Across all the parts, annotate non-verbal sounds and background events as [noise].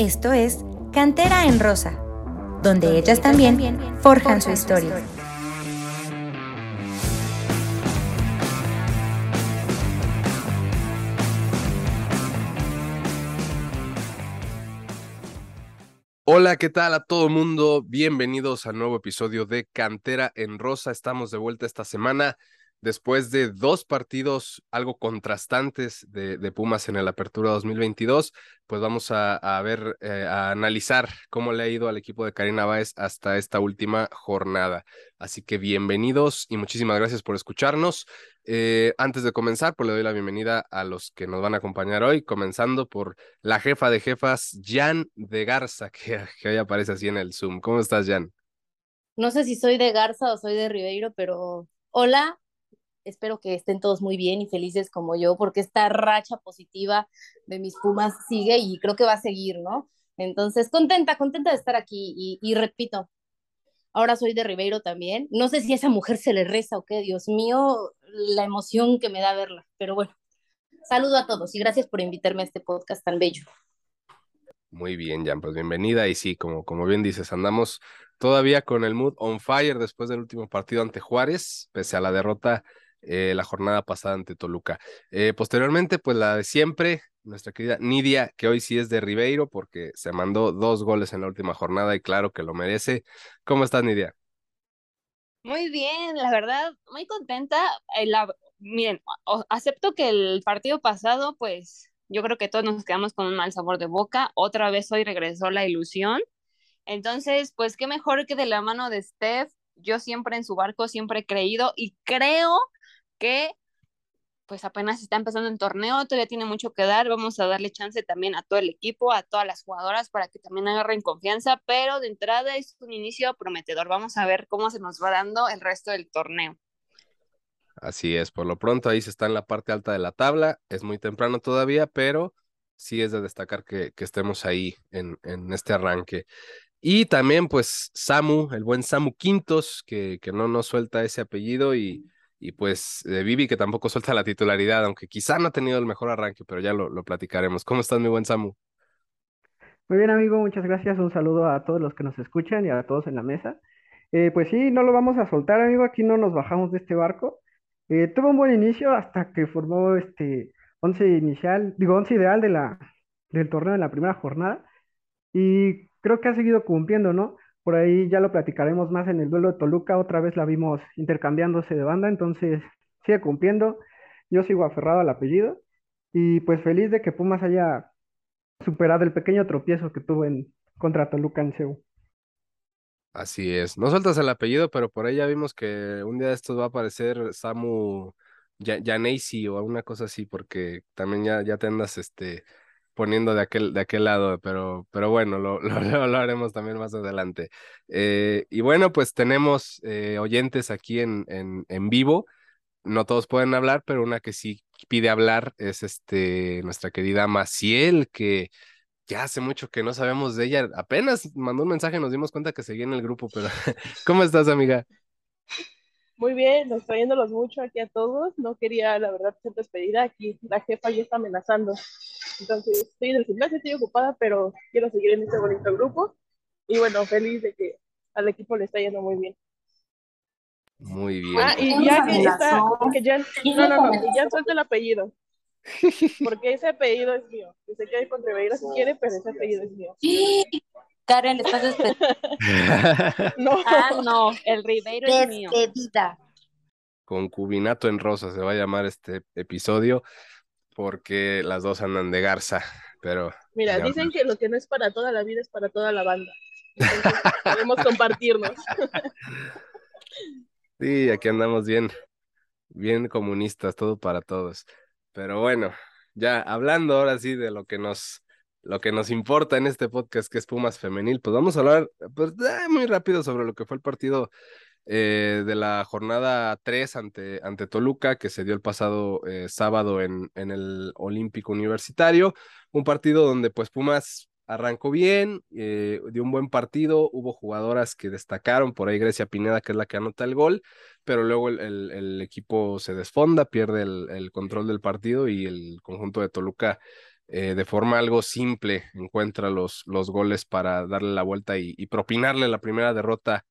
Esto es Cantera en Rosa, donde ellas también forjan su historia. Hola, ¿qué tal a todo el mundo? Bienvenidos al nuevo episodio de Cantera en Rosa. Estamos de vuelta esta semana después de dos partidos algo contrastantes de, Pumas en el Apertura 2022, pues vamos a, ver, eh, a analizar cómo le ha ido al equipo de Karina Báez hasta esta última jornada. Así que bienvenidos y muchísimas gracias por escucharnos. Eh, antes de comenzar, pues le doy la bienvenida a los que nos van a acompañar hoy, comenzando por la jefa de jefas, Jan de Garza, [laughs] que, que hoy aparece así en el Zoom. ¿Cómo estás, Jan? No sé si soy de Garza o soy de Ribeiro, pero hola, espero que estén todos muy bien y felices como yo, porque esta racha positiva de mis Pumas sigue y creo que va a seguir, ¿no? Entonces, contenta, contenta de estar aquí y, repito, ahora soy de Ribeiro también. No sé si a esa mujer se le reza o qué, Dios mío, la emoción que me da verla, pero bueno, saludo a todos y gracias por invitarme a este podcast tan bello. Muy bien, Jan, pues bienvenida. Y sí, como, como bien dices, andamos todavía con el mood on fire después del último partido ante Juárez, pese a la derrota eh, la jornada pasada ante Toluca. Eh, posteriormente, pues la de siempre, nuestra querida Nidia, que hoy sí es de Ribeiro porque se mandó dos goles en la última jornada y claro que lo merece. ¿Cómo estás, Nidia? Muy bien, la verdad, muy contenta. Eh, miren, acepto que el partido pasado, pues yo creo que todos nos quedamos con un mal sabor de boca. Otra vez hoy regresó la ilusión. Entonces, pues qué mejor que de la mano de Steph. Yo siempre en su barco, siempre he creído y creo que pues apenas está empezando el torneo, todavía tiene mucho que dar, vamos a darle chance también a todo el equipo, a todas las jugadoras para que también agarren confianza, pero de entrada es un inicio prometedor, vamos a ver cómo se nos va dando el resto del torneo. Así es, por lo pronto ahí se está en la parte alta de la tabla, es muy temprano todavía, pero sí es de destacar que, que estemos ahí en, en este arranque. Y también pues Samu, el buen Samu Quintos, que, que no nos suelta ese apellido y y pues de Vivi que tampoco suelta la titularidad, aunque quizá no ha tenido el mejor arranque, pero ya lo, lo platicaremos. ¿Cómo estás, mi buen Samu? Muy bien, amigo, muchas gracias. Un saludo a todos los que nos escuchan y a todos en la mesa. Eh, pues sí, no lo vamos a soltar, amigo, aquí no nos bajamos de este barco. Eh, tuvo un buen inicio hasta que formó este once inicial, digo, once ideal de la, del torneo en la primera jornada. Y creo que ha seguido cumpliendo, ¿no? Por ahí ya lo platicaremos más en el duelo de Toluca. Otra vez la vimos intercambiándose de banda, entonces sigue cumpliendo. Yo sigo aferrado al apellido y pues feliz de que Pumas haya superado el pequeño tropiezo que tuvo en contra Toluca en Seúl. Así es. No sueltas el apellido, pero por ahí ya vimos que un día de estos va a aparecer Samu Janesi o alguna cosa así, porque también ya, ya te andas este, poniendo de aquel, de aquel lado, pero, pero bueno, lo, [laughs] lo, haremos también más adelante. Eh, y bueno, pues tenemos eh, oyentes aquí en, en, en, vivo. No todos pueden hablar, pero una que sí pide hablar es este, nuestra querida Maciel, que ya hace mucho que no sabemos de ella. Apenas mandó un mensaje, nos dimos cuenta que seguía en el grupo, pero [laughs] ¿cómo estás, amiga? Muy bien, nos trayéndolos mucho aquí a todos. No quería, la verdad, ser despedida. Aquí la jefa ya está amenazando. Entonces, estoy en el gimnasio, estoy ocupada, pero quiero seguir en este bonito grupo. Y bueno, feliz de que al equipo le está yendo muy bien. Muy bien. Ah, y ya que está, que ya, no, no, no, que ya suelta el apellido. Porque ese apellido es mío. Que se quede con Ribeiro si quiere, pero ese apellido es mío. Karen, le estás [laughs] no. Ah, no, el Ribeiro es mío. Concubinato en rosa se va a llamar este episodio porque las dos andan de garza, pero... Mira, dicen que lo que no es para toda la vida es para toda la banda. [laughs] podemos compartirnos. [laughs] sí, aquí andamos bien, bien comunistas, todo para todos. Pero bueno, ya hablando ahora sí de lo que nos, lo que nos importa en este podcast, que es Pumas Femenil, pues vamos a hablar pues, muy rápido sobre lo que fue el partido eh, de la jornada 3 ante, ante Toluca, que se dio el pasado eh, sábado en, en el Olímpico Universitario. Un partido donde pues Pumas arrancó bien, eh, dio un buen partido, hubo jugadoras que destacaron, por ahí Grecia Pineda, que es la que anota el gol, pero luego el, el, equipo se desfonda, pierde el, control del partido y el conjunto de Toluca eh, de forma algo simple encuentra los, los goles para darle la vuelta y, propinarle la primera derrota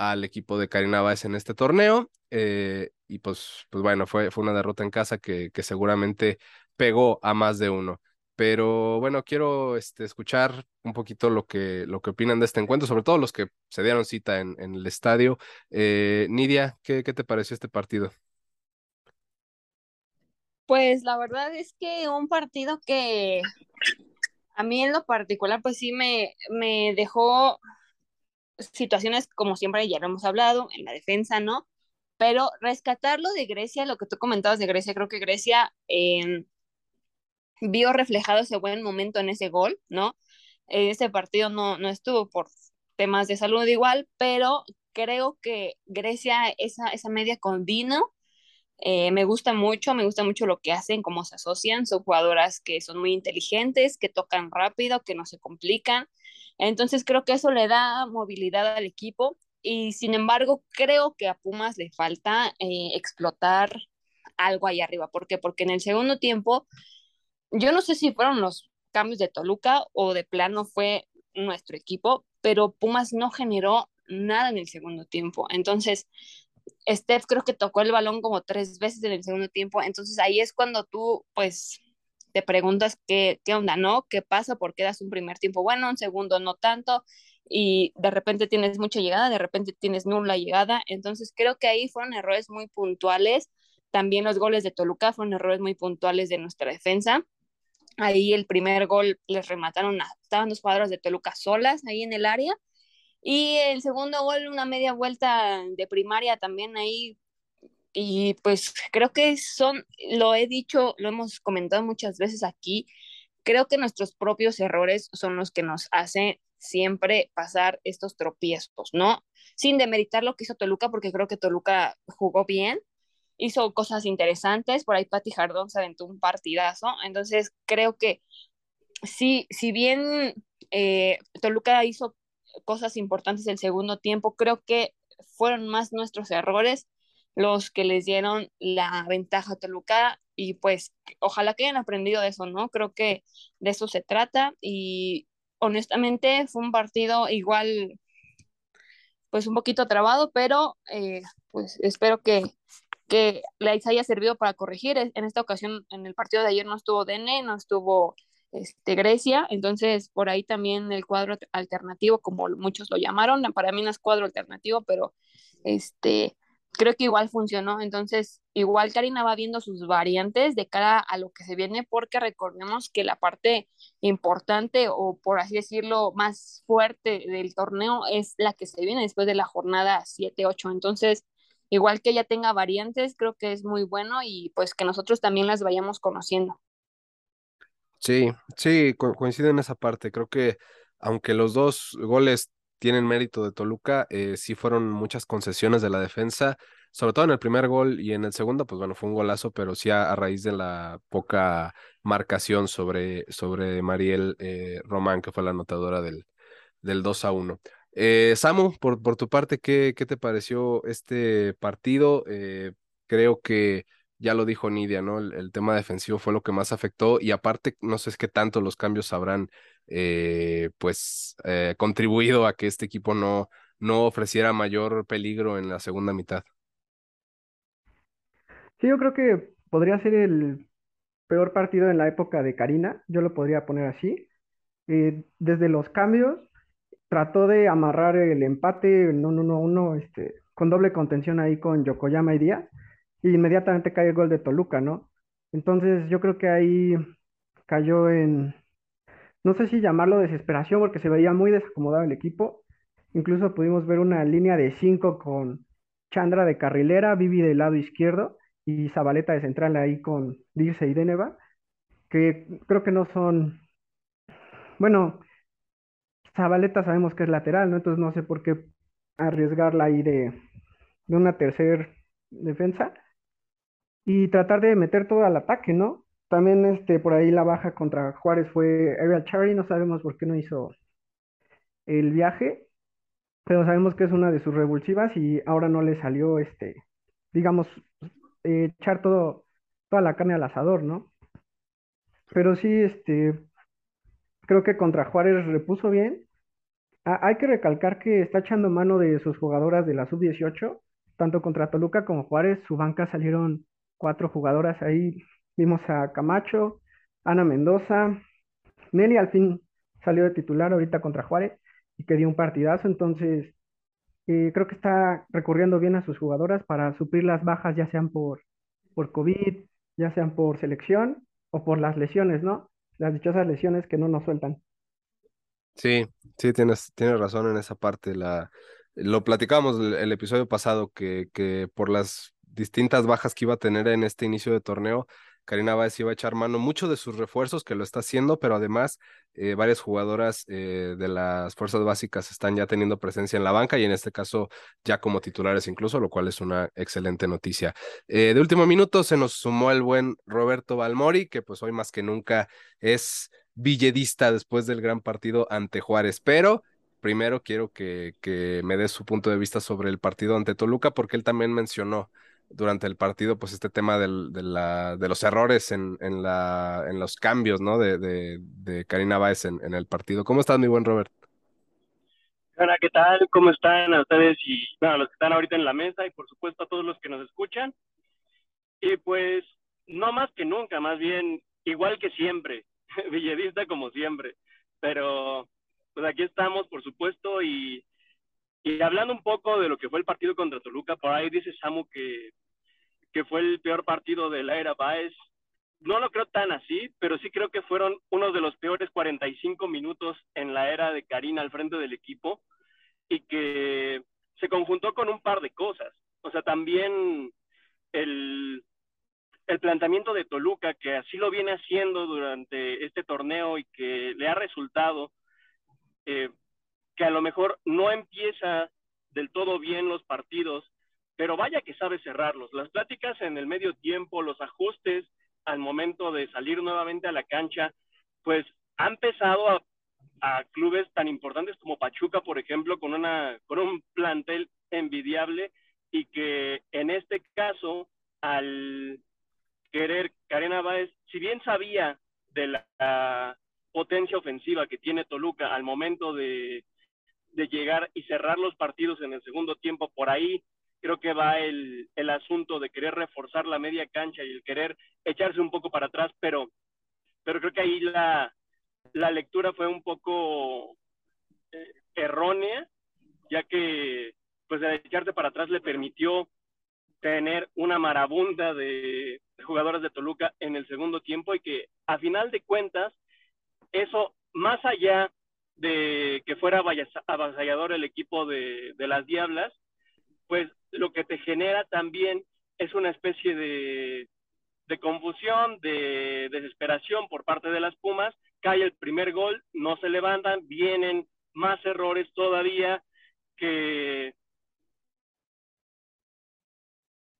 al equipo de Karina Báez en este torneo. Eh, y pues, pues bueno, fue, fue una derrota en casa que, que seguramente pegó a más de uno. Pero bueno, quiero este, escuchar un poquito lo que, lo que opinan de este encuentro, sobre todo los que se dieron cita en, en el estadio. Eh, Nidia, ¿qué, ¿qué te pareció este partido? Pues la verdad es que un partido que a mí en lo particular, pues sí me, me dejó situaciones como siempre ya lo hemos hablado, en la defensa, ¿no? Pero rescatarlo de Grecia, lo que tú comentabas de Grecia, creo que Grecia eh, vio reflejado ese buen momento en ese gol, ¿no? Ese partido no, no estuvo por temas de salud igual, pero creo que Grecia, esa, esa media con Dino, eh, me gusta mucho, me gusta mucho lo que hacen, cómo se asocian, son jugadoras que son muy inteligentes, que tocan rápido, que no se complican. Entonces creo que eso le da movilidad al equipo y sin embargo creo que a Pumas le falta eh, explotar algo ahí arriba. ¿Por qué? Porque en el segundo tiempo yo no sé si fueron los cambios de Toluca o de plano fue nuestro equipo, pero Pumas no generó nada en el segundo tiempo. Entonces, Steph creo que tocó el balón como tres veces en el segundo tiempo. Entonces ahí es cuando tú, pues, te preguntas qué, qué onda, ¿no? ¿Qué pasa? ¿Por qué das un primer tiempo bueno, un segundo no tanto? Y de repente tienes mucha llegada, de repente tienes nula llegada. Entonces creo que ahí fueron errores muy puntuales. También los goles de Toluca fueron errores muy puntuales de nuestra defensa. Ahí el primer gol les remataron, estaban dos cuadros de Toluca solas ahí en el área. Y el segundo gol, una media vuelta de primaria también ahí. Y pues creo que son, lo he dicho, lo hemos comentado muchas veces aquí, creo que nuestros propios errores son los que nos hacen siempre pasar estos tropiezos, ¿no? Sin demeritar lo que hizo Toluca, porque creo que Toluca jugó bien, hizo cosas interesantes, por ahí Pati Jardón se aventó un partidazo, entonces creo que sí, si bien eh, Toluca hizo cosas importantes el segundo tiempo, creo que fueron más nuestros errores los que les dieron la ventaja a Toluca y pues ojalá que hayan aprendido eso, ¿no? Creo que de eso se trata y honestamente fue un partido igual pues un poquito trabado, pero eh, pues espero que que les haya servido para corregir. En esta ocasión, en el partido de ayer no estuvo Dene, no estuvo este, Grecia, entonces por ahí también el cuadro alternativo, como muchos lo llamaron, para mí no es cuadro alternativo, pero este, creo que igual funcionó. Entonces, igual Karina va viendo sus variantes de cara a lo que se viene, porque recordemos que la parte importante o por así decirlo más fuerte del torneo es la que se viene después de la jornada 7-8. Entonces, igual que ella tenga variantes, creo que es muy bueno y pues que nosotros también las vayamos conociendo. Sí, sí, coincido en esa parte. Creo que aunque los dos goles tienen mérito de Toluca, eh, sí fueron muchas concesiones de la defensa, sobre todo en el primer gol y en el segundo, pues bueno, fue un golazo, pero sí a, raíz de la poca marcación sobre, sobre Mariel eh, Román, que fue la anotadora del, del 2 a 1. Eh, Samu, por, por tu parte, ¿qué, ¿qué te pareció este partido? Eh, creo que ya lo dijo Nidia, ¿no? El, tema defensivo fue lo que más afectó y aparte, no sé es qué tanto los cambios habrán, eh, pues, contribuido a que este equipo no, no ofreciera mayor peligro en la segunda mitad. Sí, yo creo que podría ser el peor partido en la época de Karina, yo lo podría poner así. desde los cambios trató de amarrar el empate en 1-1-1 este, con doble contención ahí con Yokoyama y Díaz, y inmediatamente cae el gol de Toluca, ¿no? Entonces yo creo que ahí cayó en, no sé si llamarlo desesperación, porque se veía muy desacomodado el equipo. Incluso pudimos ver una línea de 5 con Chandra de carrilera, Vivi del lado izquierdo y Zabaleta de central ahí con Dirce y Deneva, que creo que no son, bueno, Zabaleta sabemos que es lateral, ¿no? Entonces no sé por qué arriesgarla ahí de, de una tercer defensa y tratar de meter todo al ataque, ¿no? También este, por ahí la baja contra Juárez fue Ariel Cherry, no sabemos por qué no hizo el viaje, pero sabemos que es una de sus revulsivas y ahora no le salió, este, digamos, echar todo, toda la carne al asador, ¿no? pero sí, este, creo que contra Juárez repuso bien. Ah, hay que recalcar que está echando mano de sus jugadoras de la sub-18, tanto contra Toluca como Juárez, su banca salieron cuatro jugadoras ahí, vimos a Camacho, Ana Mendoza, Nelly al fin salió de titular ahorita contra Juárez y que dio un partidazo, entonces eh, creo que está recurriendo bien a sus jugadoras para suplir las bajas, ya sean por, por COVID, ya sean por selección o por las lesiones, ¿no? Las dichosas lesiones que no nos sueltan. Sí, sí, tienes, tienes razón en esa parte. La, lo platicábamos el, el episodio pasado que, que por las distintas bajas que iba a tener en este inicio de torneo, Karina Báez iba a echar mano mucho de sus refuerzos, que lo está haciendo, pero además eh, varias jugadoras eh, de las fuerzas básicas están ya teniendo presencia en la banca y en este caso ya como titulares incluso, lo cual es una excelente noticia. Eh, de último minuto se nos sumó el buen Roberto Balmori, que pues hoy más que nunca es villedista después del gran partido ante Juárez, pero primero quiero que, que me dé su punto de vista sobre el partido ante Toluca, porque él también mencionó durante el partido, pues este tema del, de, la, de los errores en, en, la, en los cambios, ¿no? De, de, de Karina Báez en, en, el partido. ¿Cómo estás, mi buen Robert? Hola, ¿qué tal? ¿Cómo están a ustedes y bueno, los que están ahorita en la mesa y por supuesto a todos los que nos escuchan? Y pues, no más que nunca, más bien igual que siempre, [laughs] villedista como siempre, pero pues aquí estamos, por supuesto, y y hablando un poco de lo que fue el partido contra Toluca, por ahí dice Samu que, que fue el peor partido de la era Baez. No lo creo tan así, pero sí creo que fueron uno de los peores 45 minutos en la era de Karina al frente del equipo y que se conjuntó con un par de cosas. O sea, también el, el planteamiento de Toluca, que así lo viene haciendo durante este torneo y que le ha resultado, eh, que a lo mejor no empieza del todo bien los partidos, pero vaya que sabe cerrarlos. Las pláticas en el medio tiempo, los ajustes al momento de salir nuevamente a la cancha, pues han pesado a, clubes tan importantes como Pachuca, por ejemplo, con, una, con un plantel envidiable y que en este caso, al querer Karena Báez, si bien sabía de la potencia ofensiva que tiene Toluca al momento de de llegar y cerrar los partidos en el segundo tiempo. Por ahí creo que va el, el asunto de querer reforzar la media cancha y el querer echarse un poco para atrás, pero, pero creo que ahí la, la lectura fue un poco eh, errónea, ya que pues el echarse para atrás le permitió tener una marabunda de, de jugadores de Toluca en el segundo tiempo y que a final de cuentas eso más allá de que fuera avasallador el equipo de, de, las Diablas, pues lo que te genera también es una especie de, de confusión, de desesperación por parte de las Pumas, cae el primer gol, no se levantan, vienen más errores todavía que,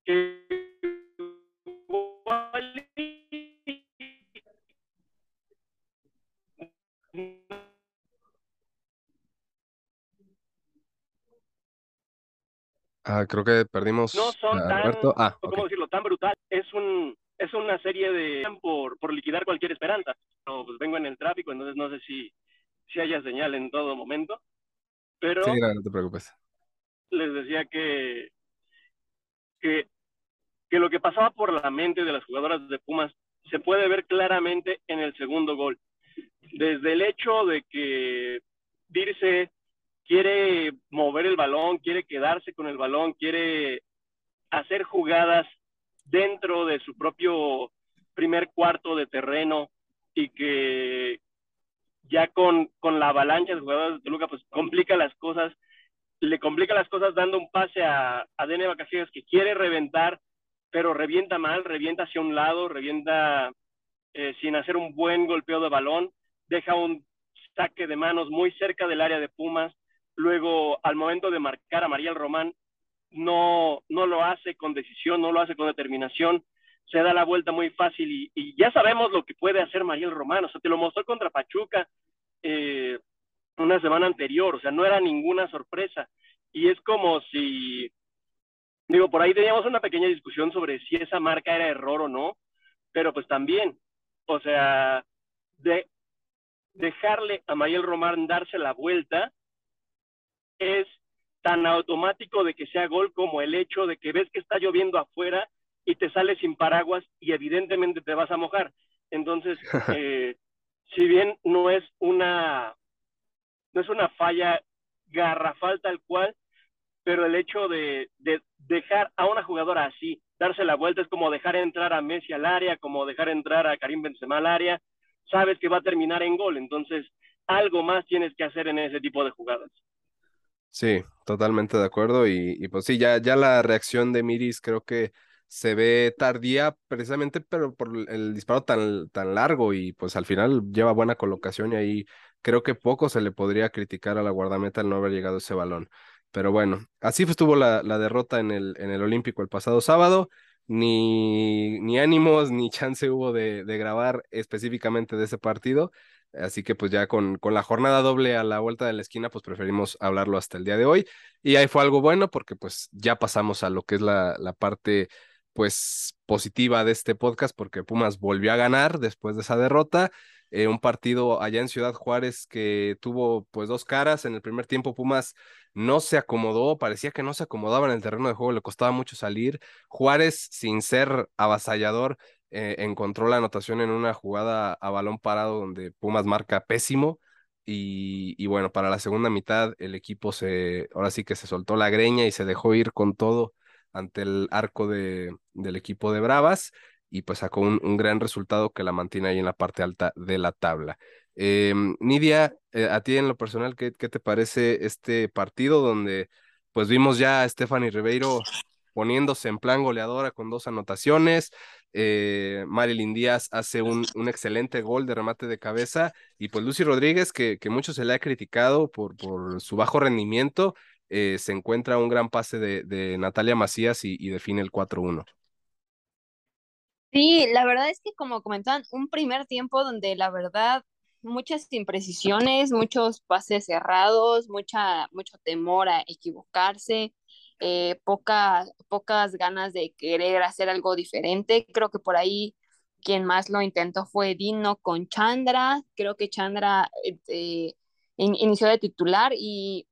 que Ah, creo que perdimos no son a tan, Roberto. Ah, ¿cómo okay. decirlo? Tan brutal. Es un es una serie de por, por liquidar cualquier esperanza. No, pues vengo en el tráfico, entonces no sé si, si haya señal en todo momento. Pero sí, no, no te preocupes. Les decía que, que, que lo que pasaba por la mente de las jugadoras de Pumas se puede ver claramente en el segundo gol. Desde el hecho de que Dirce quiere mover el balón, quiere quedarse con el balón, quiere hacer jugadas dentro de su propio primer cuarto de terreno y que ya con, con la avalancha de jugadores de Toluca pues complica las cosas, le complica las cosas dando un pase a, a Dene Vacaciones que quiere reventar, pero revienta mal, revienta hacia un lado, revienta eh, sin hacer un buen golpeo de balón, deja un saque de manos muy cerca del área de Pumas, luego al momento de marcar a Mariel Román no, no lo hace con decisión, no lo hace con determinación, se da la vuelta muy fácil y, y ya sabemos lo que puede hacer Mariel Román, o sea, te lo mostró contra Pachuca eh, una semana anterior, o sea, no era ninguna sorpresa. Y es como si, digo, por ahí teníamos una pequeña discusión sobre si esa marca era error o no, pero pues también, O sea, de dejarle a Mayel Román darse la vuelta es tan automático de que sea gol como el hecho de que ves que está lloviendo afuera y te sales sin paraguas y evidentemente te vas a mojar. Entonces, [laughs] eh, si bien no es una no es una falla garrafal tal cual, pero el hecho de, de dejar a una jugadora así, darse la vuelta, es como dejar entrar a Messi al área, como dejar entrar a Karim Benzema al área, sabes que va a terminar en gol, entonces algo más tienes que hacer en ese tipo de jugadas. Sí, totalmente de acuerdo. Y, y, pues sí, ya, ya la reacción de Miris creo que se ve tardía precisamente, pero por el disparo tan, tan largo y pues al final lleva buena colocación y ahí creo que poco se le podría criticar a la guardameta el no haber llegado ese balón. Pero bueno, así estuvo la, la derrota en el, en el Olímpico el pasado sábado. Ni, ni ánimos ni [laughs] chance hubo de, de grabar específicamente de ese partido. Así que pues ya con, con la jornada doble a la vuelta de la esquina, pues preferimos hablarlo hasta el día de hoy. Y ahí fue algo bueno porque pues ya pasamos a lo que es la, la parte pues positiva de este podcast porque Pumas volvió a ganar después de esa derrota. Eh, un partido allá en Ciudad Juárez que tuvo pues dos caras. En el primer tiempo Pumas no se acomodó, parecía que no se acomodaba en el terreno de juego, le costaba mucho salir. Juárez, sin ser avasallador, eh, encontró la anotación en una jugada a balón parado donde Pumas marca pésimo. Y, y, bueno, para la segunda mitad el equipo se, ahora sí que se soltó la greña y se dejó ir con todo ante el arco de, del equipo de Bravas y pues sacó un, un, gran resultado que la mantiene ahí en la parte alta de la tabla. Eh, Nidia, eh, a ti en lo personal, ¿qué, ¿qué, te parece este partido donde pues vimos ya a Stephanie Ribeiro poniéndose en plan goleadora con dos anotaciones? Eh, Marilyn Díaz hace un, un, excelente gol de remate de cabeza y pues Lucy Rodríguez, que, que mucho se le ha criticado por, por su bajo rendimiento, eh, se encuentra un gran pase de, de Natalia Macías y, y define el 4-1. Sí, la verdad es que como comentaban, un primer tiempo donde la verdad muchas imprecisiones, muchos pases cerrados, mucha, mucho temor a equivocarse, eh, poca, pocas ganas de querer hacer algo diferente. Creo que por ahí quien más lo intentó fue Dino con Chandra. Creo que Chandra eh, in, inició de titular y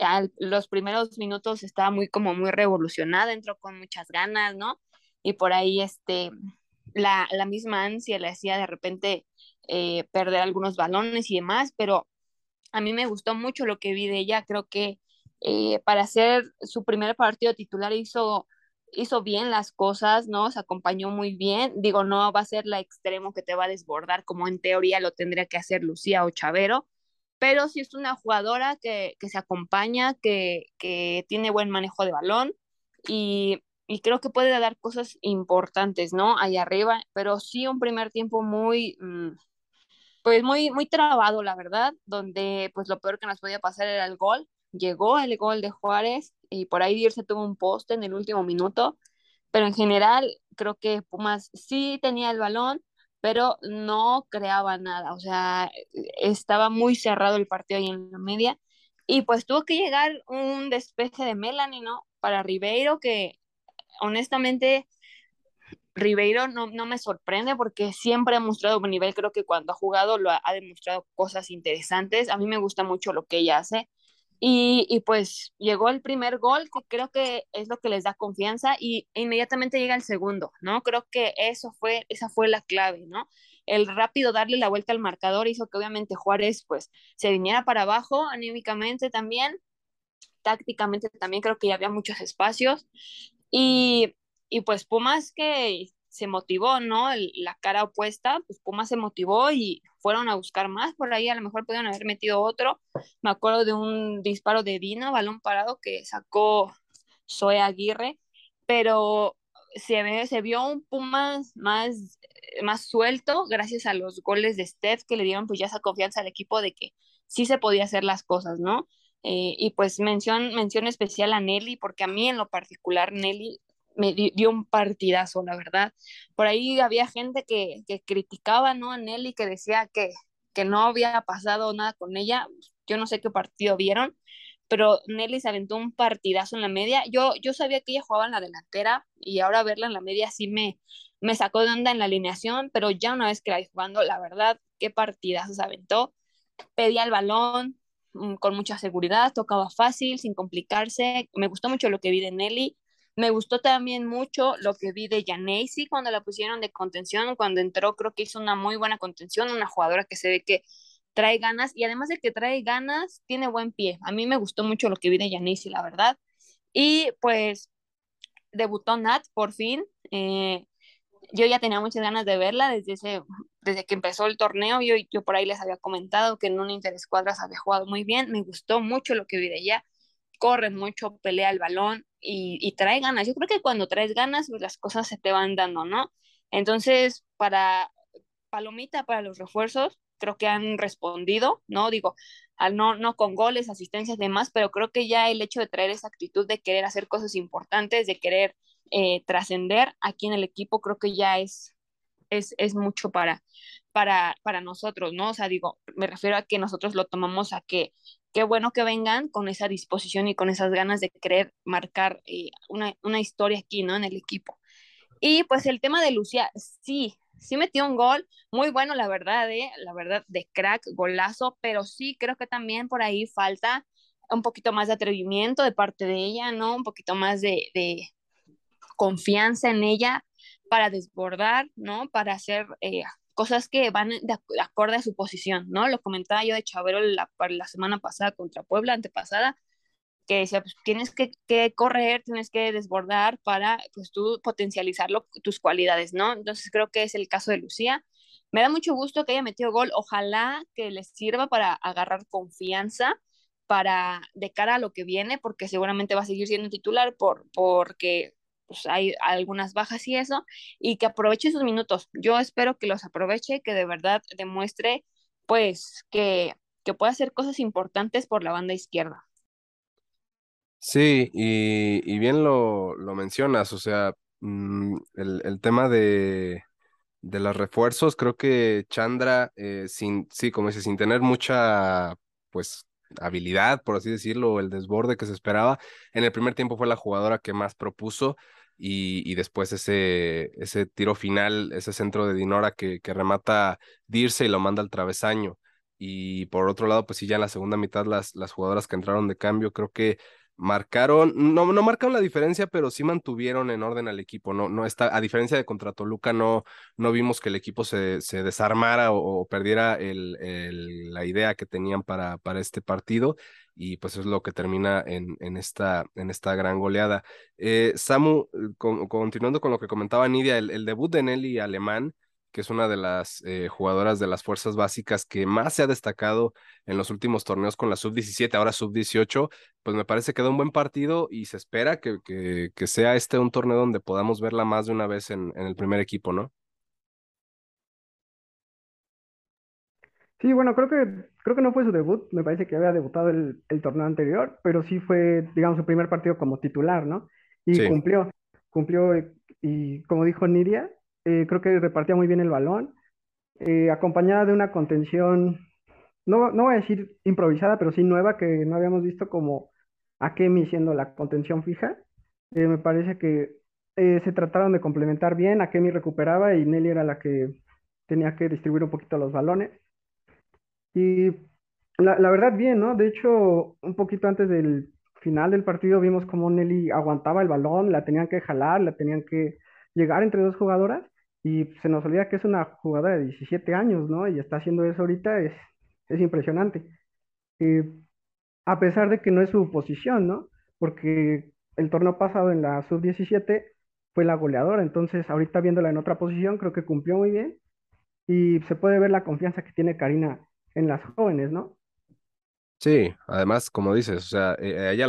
a los primeros minutos estaba muy como muy revolucionada, entró con muchas ganas, ¿no? Y por ahí este, la, la misma ansia le hacía de repente eh, perder algunos balones y demás, pero a mí me gustó mucho lo que vi de ella, creo que eh, para hacer su primer partido titular hizo, hizo bien las cosas, ¿no? Se acompañó muy bien, digo, no va a ser la extremo que te va a desbordar como en teoría lo tendría que hacer Lucía o Chavero, pero sí es una jugadora que, que se acompaña, que, que, tiene buen manejo de balón y, y, creo que puede dar cosas importantes, ¿no? Ahí arriba, pero sí un primer tiempo muy, mmm, pues muy, muy trabado, la verdad, donde pues lo peor que nos podía pasar era el gol. Llegó el gol de Juárez y por ahí se tuvo un poste en el último minuto, pero en general creo que Pumas sí tenía el balón, pero no creaba nada, o sea, estaba muy cerrado el partido ahí en la media. Y pues tuvo que llegar un despeje de Melanie, ¿no? Para Ribeiro, que honestamente Ribeiro no, no me sorprende porque siempre ha mostrado buen nivel, creo que cuando ha jugado lo ha demostrado cosas interesantes, a mí me gusta mucho lo que ella hace, y, y, pues llegó el primer gol, que creo que es lo que les da confianza, y inmediatamente llega el segundo, ¿no? Creo que eso fue, esa fue la clave, ¿no? El rápido darle la vuelta al marcador hizo que obviamente Juárez pues se viniera para abajo anímicamente también, tácticamente también creo que ya había muchos espacios, y, y pues Pumas que se motivó, ¿no? La cara opuesta, pues Pumas se motivó y fueron a buscar más, por ahí a lo mejor pudieron haber metido otro. Me acuerdo de un disparo de Dina, balón parado, que sacó Zoe Aguirre, pero se, vio un Pumas más, más suelto gracias a los goles de Steph que le dieron pues ya esa confianza al equipo de que sí se podía hacer las cosas, ¿no? Eh, y pues mención, mención especial a Nelly, porque a mí en lo particular Nelly me dio un partidazo, la verdad. Por ahí había gente que, que criticaba ¿no? a Nelly, que decía que, que no había pasado nada con ella. Yo no sé qué partido vieron, pero Nelly se aventó un partidazo en la media. Yo, yo sabía que ella jugaba en la delantera y ahora verla en la media sí me, me sacó de onda en la alineación, pero ya una vez que la vi jugando, la verdad, qué partidas se aventó. Pedía el balón mm, con mucha seguridad, tocaba fácil, sin complicarse. Me gustó mucho lo que vi de Nelly. Me gustó también mucho lo que vi de Janesi cuando la pusieron de contención. Cuando entró, creo que hizo una muy buena contención, una jugadora que se ve que trae ganas y además de que trae ganas, tiene buen pie. A mí me gustó mucho lo que vi de Janesi, la verdad. Y pues debutó Nat por fin. Eh, yo ya tenía muchas ganas de verla desde, ese, desde que empezó el torneo. Yo, yo por ahí les había comentado que en un Interescuadras había jugado muy bien. Me gustó mucho lo que vi de ella. Corre mucho, pelea el balón y, trae ganas. Yo creo que cuando traes ganas, pues las cosas se te van dando, ¿no? Entonces, para Palomita, para los refuerzos, creo que han respondido, ¿no? Digo, al no, no con goles, asistencias, demás, pero creo que ya el hecho de traer esa actitud de querer hacer cosas importantes, de querer eh, trascender aquí en el equipo, creo que ya es, es, es mucho para, para, para nosotros, ¿no? O sea, digo, me refiero a que nosotros lo tomamos a que qué bueno que vengan con esa disposición y con esas ganas de querer marcar eh, una, una historia aquí, ¿no? En el equipo. Y pues el tema de Lucía, sí, sí metió un gol muy bueno, la verdad, ¿eh? la verdad, de crack, golazo, pero sí creo que también por ahí falta un poquito más de atrevimiento de parte de ella, ¿no? Un poquito más de, de confianza en ella para desbordar, ¿no? Para hacer eh, cosas que van de, acorde a su posición, ¿no? Lo comentaba yo de Chavero la, semana pasada contra Puebla, antepasada, que decía, pues tienes que, que, correr, tienes que desbordar para, pues tú potencializar tus cualidades, ¿no? Entonces creo que es el caso de Lucía. Me da mucho gusto que haya metido gol, ojalá que les sirva para agarrar confianza para de cara a lo que viene, porque seguramente va a seguir siendo titular por, porque pues, hay algunas bajas y eso, y que aproveche sus minutos. Yo espero que los aproveche, que de verdad demuestre, pues, que, que puede hacer cosas importantes por la banda izquierda. Sí, y, bien lo, lo, mencionas, o sea, mm, el, el, tema de, de los refuerzos, creo que Chandra, eh, sin, sí, como dice, sin tener mucha, pues, habilidad, por así decirlo, el desborde que se esperaba, en el primer tiempo fue la jugadora que más propuso y, y después ese, ese tiro final, ese centro de Dinora que, que remata Dirce y lo manda al travesaño. Y por otro lado, pues sí, ya en la segunda mitad las, las jugadoras que entraron de cambio, creo que marcaron, no, no marcaron la diferencia, pero sí mantuvieron en orden al equipo. No, no está, a diferencia de contra Toluca, no, no vimos que el equipo se, se desarmara o, perdiera el, el, la idea que tenían para, para este partido. Y pues es lo que termina en, en, esta, en esta gran goleada. Eh, Samu, continuando con lo que comentaba Nidia, el debut de Nelly Alemán que es una de las eh, jugadoras de las fuerzas básicas que más se ha destacado en los últimos torneos con la sub-17, ahora sub-18, pues me parece que da un buen partido y se espera que, que, que, sea este un torneo donde podamos verla más de una vez en, en, el primer equipo, ¿no? Sí, bueno, creo que, creo que no fue su debut, me parece que había debutado el, el torneo anterior, pero sí fue, digamos, su primer partido como titular, ¿no? Y sí. cumplió, cumplió, y, y como dijo Nidia, eh, creo que repartía muy bien el balón, eh, acompañada de una contención, no, no voy a decir improvisada, pero sí nueva, que no habíamos visto como Akemi siendo la contención fija. Eh, me parece que se trataron de complementar bien, Akemi recuperaba y Nelly era la que tenía que distribuir un poquito los balones. Y la, la verdad bien, ¿no? De hecho, un poquito antes del final del partido vimos como Nelly aguantaba el balón, la tenían que jalar, la tenían que llegar entre dos jugadoras y se nos olvida que es una jugadora de 17 años, ¿no? Y está haciendo eso ahorita, es, es impresionante. Eh, a pesar de que no es su posición, ¿no? Porque el torneo pasado en la sub-17 fue la goleadora, entonces ahorita viéndola en otra posición creo que cumplió muy bien y se puede ver la confianza que tiene Karina en las jóvenes, ¿no? Sí, además, como dices, o sea, eh, ella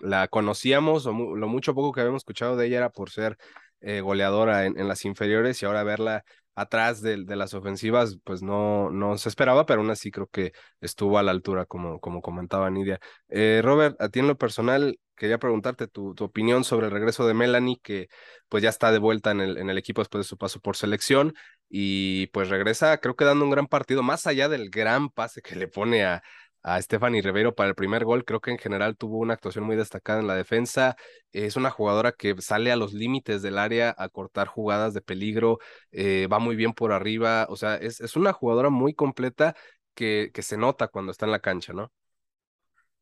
la, conocíamos, o lo mucho poco que habíamos escuchado de ella era por ser eh, goleadora en, en, las inferiores y ahora verla atrás de, de, las ofensivas, pues no, no se esperaba, pero aún así creo que estuvo a la altura, como, como comentaba Nidia. Eh, Robert, a ti en lo personal, quería preguntarte tu, tu, opinión sobre el regreso de Melanie, que pues ya está de vuelta en el, en el equipo después de su paso por selección y pues regresa, creo que dando un gran partido, más allá del gran pase que le pone a, a Stephanie Rivero para el primer gol. Creo que en general tuvo una actuación muy destacada en la defensa. Es una jugadora que sale a los límites del área a cortar jugadas de peligro, eh, va muy bien por arriba. O sea, es, es una jugadora muy completa que, que se nota cuando está en la cancha, ¿no?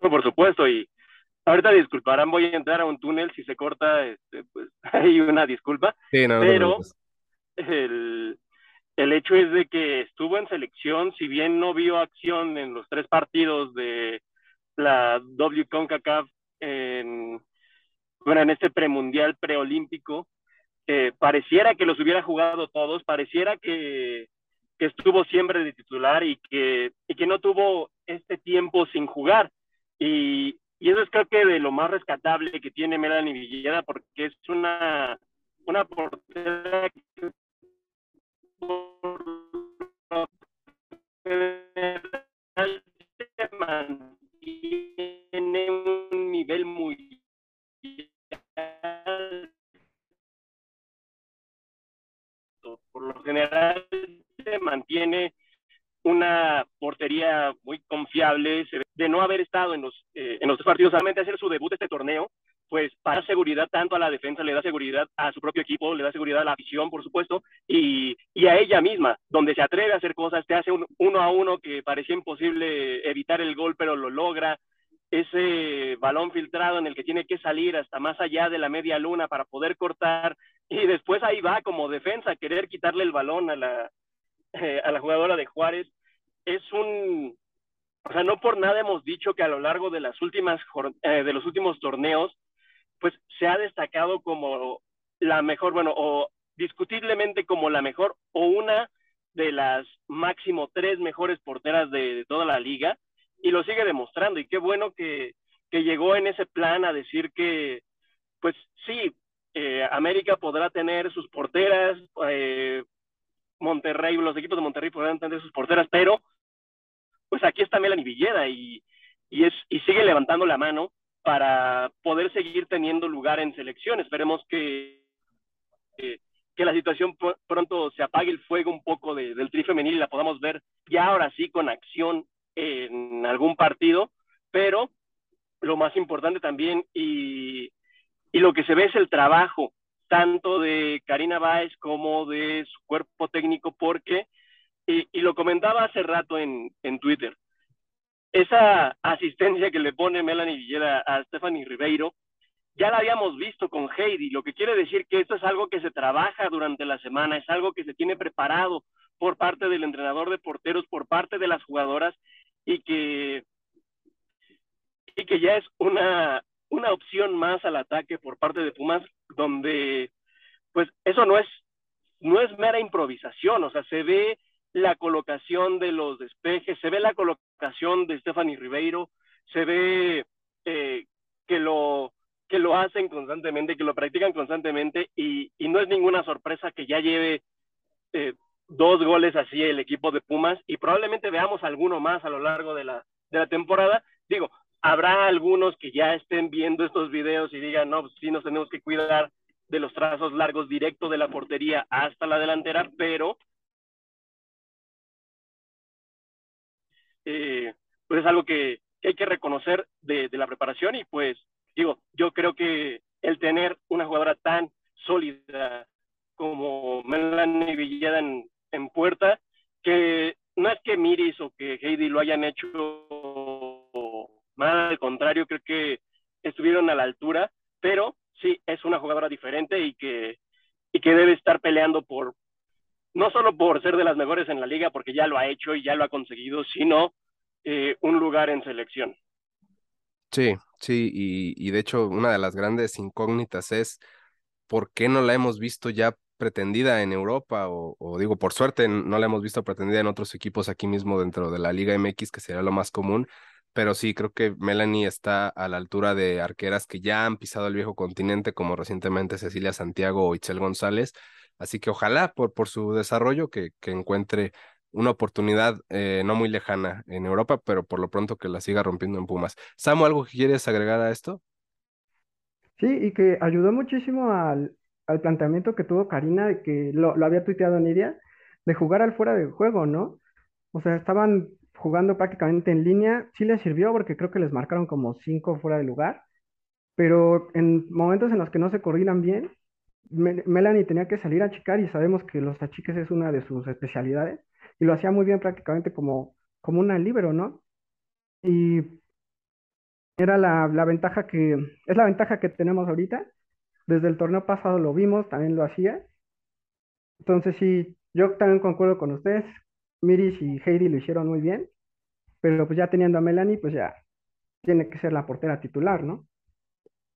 por supuesto, y ahorita disculparán, voy a entrar a un túnel, si se corta, este, pues [laughs] hay una disculpa, Sí, no, pero el, el hecho es de que estuvo en selección, si bien no vio acción en los tres partidos de la W CONCACAF en, bueno, en este premundial preolímpico, eh, pareciera que los hubiera jugado todos, pareciera que, que estuvo siempre de titular y que, y que no tuvo este tiempo sin jugar. Y, y eso es creo que de lo más rescatable que tiene Melanie Villeda, porque es una, una portera que por lo general se mantiene un nivel muy alto. Por lo general se mantiene una portería muy confiable, de no haber estado en los, eh, en los partidos, solamente hacer su debut este torneo, pues para seguridad tanto a la defensa, le da seguridad a su propio equipo, le da seguridad a la afición, por supuesto, y, y a ella misma, donde se atreve a hacer cosas, te hace un uno a uno que parecía imposible evitar el gol, pero lo logra, ese balón filtrado en el que tiene que salir hasta más allá de la media luna para poder cortar, y después ahí va como defensa, querer quitarle el balón a la, eh, a la jugadora de Juárez, es un, o sea, no por nada hemos dicho que a lo largo de las últimas, eh, de los últimos torneos, pues se ha destacado como la mejor, bueno, o discutiblemente como la mejor o una de las máximo tres mejores porteras de, toda la liga y lo sigue demostrando. Y qué bueno que, que llegó en ese plan a decir que, pues sí, eh, América podrá tener sus porteras, eh, Monterrey, los equipos de Monterrey podrán tener sus porteras, pero pues aquí está Melanie Villeda y, y, es, y sigue levantando la mano para poder seguir teniendo lugar en selección. Esperemos que, que, la situación pr- pronto se apague el fuego un poco de, del tri femenil y la podamos ver ya ahora sí con acción en algún partido, pero lo más importante también y, y lo que se ve es el trabajo tanto de Karina Báez como de su cuerpo técnico, porque, y, y lo comentaba hace rato en, en Twitter, esa asistencia que le pone Melanie Villeda a Stephanie Ribeiro, ya la habíamos visto con Heidi, lo que quiere decir que esto es algo que se trabaja durante la semana, es algo que se tiene preparado por parte del entrenador de porteros, por parte de las jugadoras y que, y que ya es una, una opción más al ataque por parte de Pumas, donde pues eso no es, no es mera improvisación, o sea, se ve la colocación de los despejes, se ve la colocación de Stephanie Ribeiro, se ve eh, que, lo, que lo hacen constantemente, que lo practican constantemente y, y no es ninguna sorpresa que ya lleve eh, dos goles así el equipo de Pumas y probablemente veamos alguno más a lo largo de la, de la temporada. Digo, habrá algunos que ya estén viendo estos videos y digan, no, pues sí nos tenemos que cuidar de los trazos largos directo de la portería hasta la delantera, pero eh, pues es algo que, hay que reconocer de, la preparación y pues digo, yo creo que el tener una jugadora tan sólida como Melanie Villeda en, en puerta, que no es que Miris o que Heidi lo hayan hecho mal, al contrario, creo que estuvieron a la altura, pero sí es una jugadora diferente y que, y que debe estar peleando por, no solo por ser de las mejores en la liga, porque ya lo ha hecho y ya lo ha conseguido, sino eh, un lugar en selección. Sí, sí, y, y, de hecho una de las grandes incógnitas es por qué no la hemos visto ya pretendida en Europa o, o, digo, por suerte no la hemos visto pretendida en otros equipos aquí mismo dentro de la Liga MX, que sería lo más común, pero sí, creo que Melanie está a la altura de arqueras que ya han pisado el viejo continente, como recientemente Cecilia Santiago o Itzel González, así que ojalá por, por su desarrollo que, que encuentre una oportunidad eh, no muy lejana en Europa, pero por lo pronto que la siga rompiendo en Pumas. Samu, ¿algo que quieres agregar a esto? Sí, y que ayudó muchísimo al, al planteamiento que tuvo Karina, de que lo, lo había tuiteado Nidia, de jugar al fuera del juego, ¿no? O sea, estaban jugando prácticamente en línea, sí les sirvió porque creo que les marcaron como cinco fuera de lugar, pero en momentos en los que no se coordinan bien, Melanie tenía que salir a achicar y sabemos que los achiques es una de sus especialidades y lo hacía muy bien prácticamente como, como una libero, ¿no? Y era la, la ventaja que, es la ventaja que tenemos ahorita. Desde el torneo pasado lo vimos, también lo hacía. Entonces sí, yo también concuerdo con ustedes. Miris y Heidi lo hicieron muy bien, pero pues ya teniendo a Melanie, pues ya tiene que ser la portera titular, ¿no?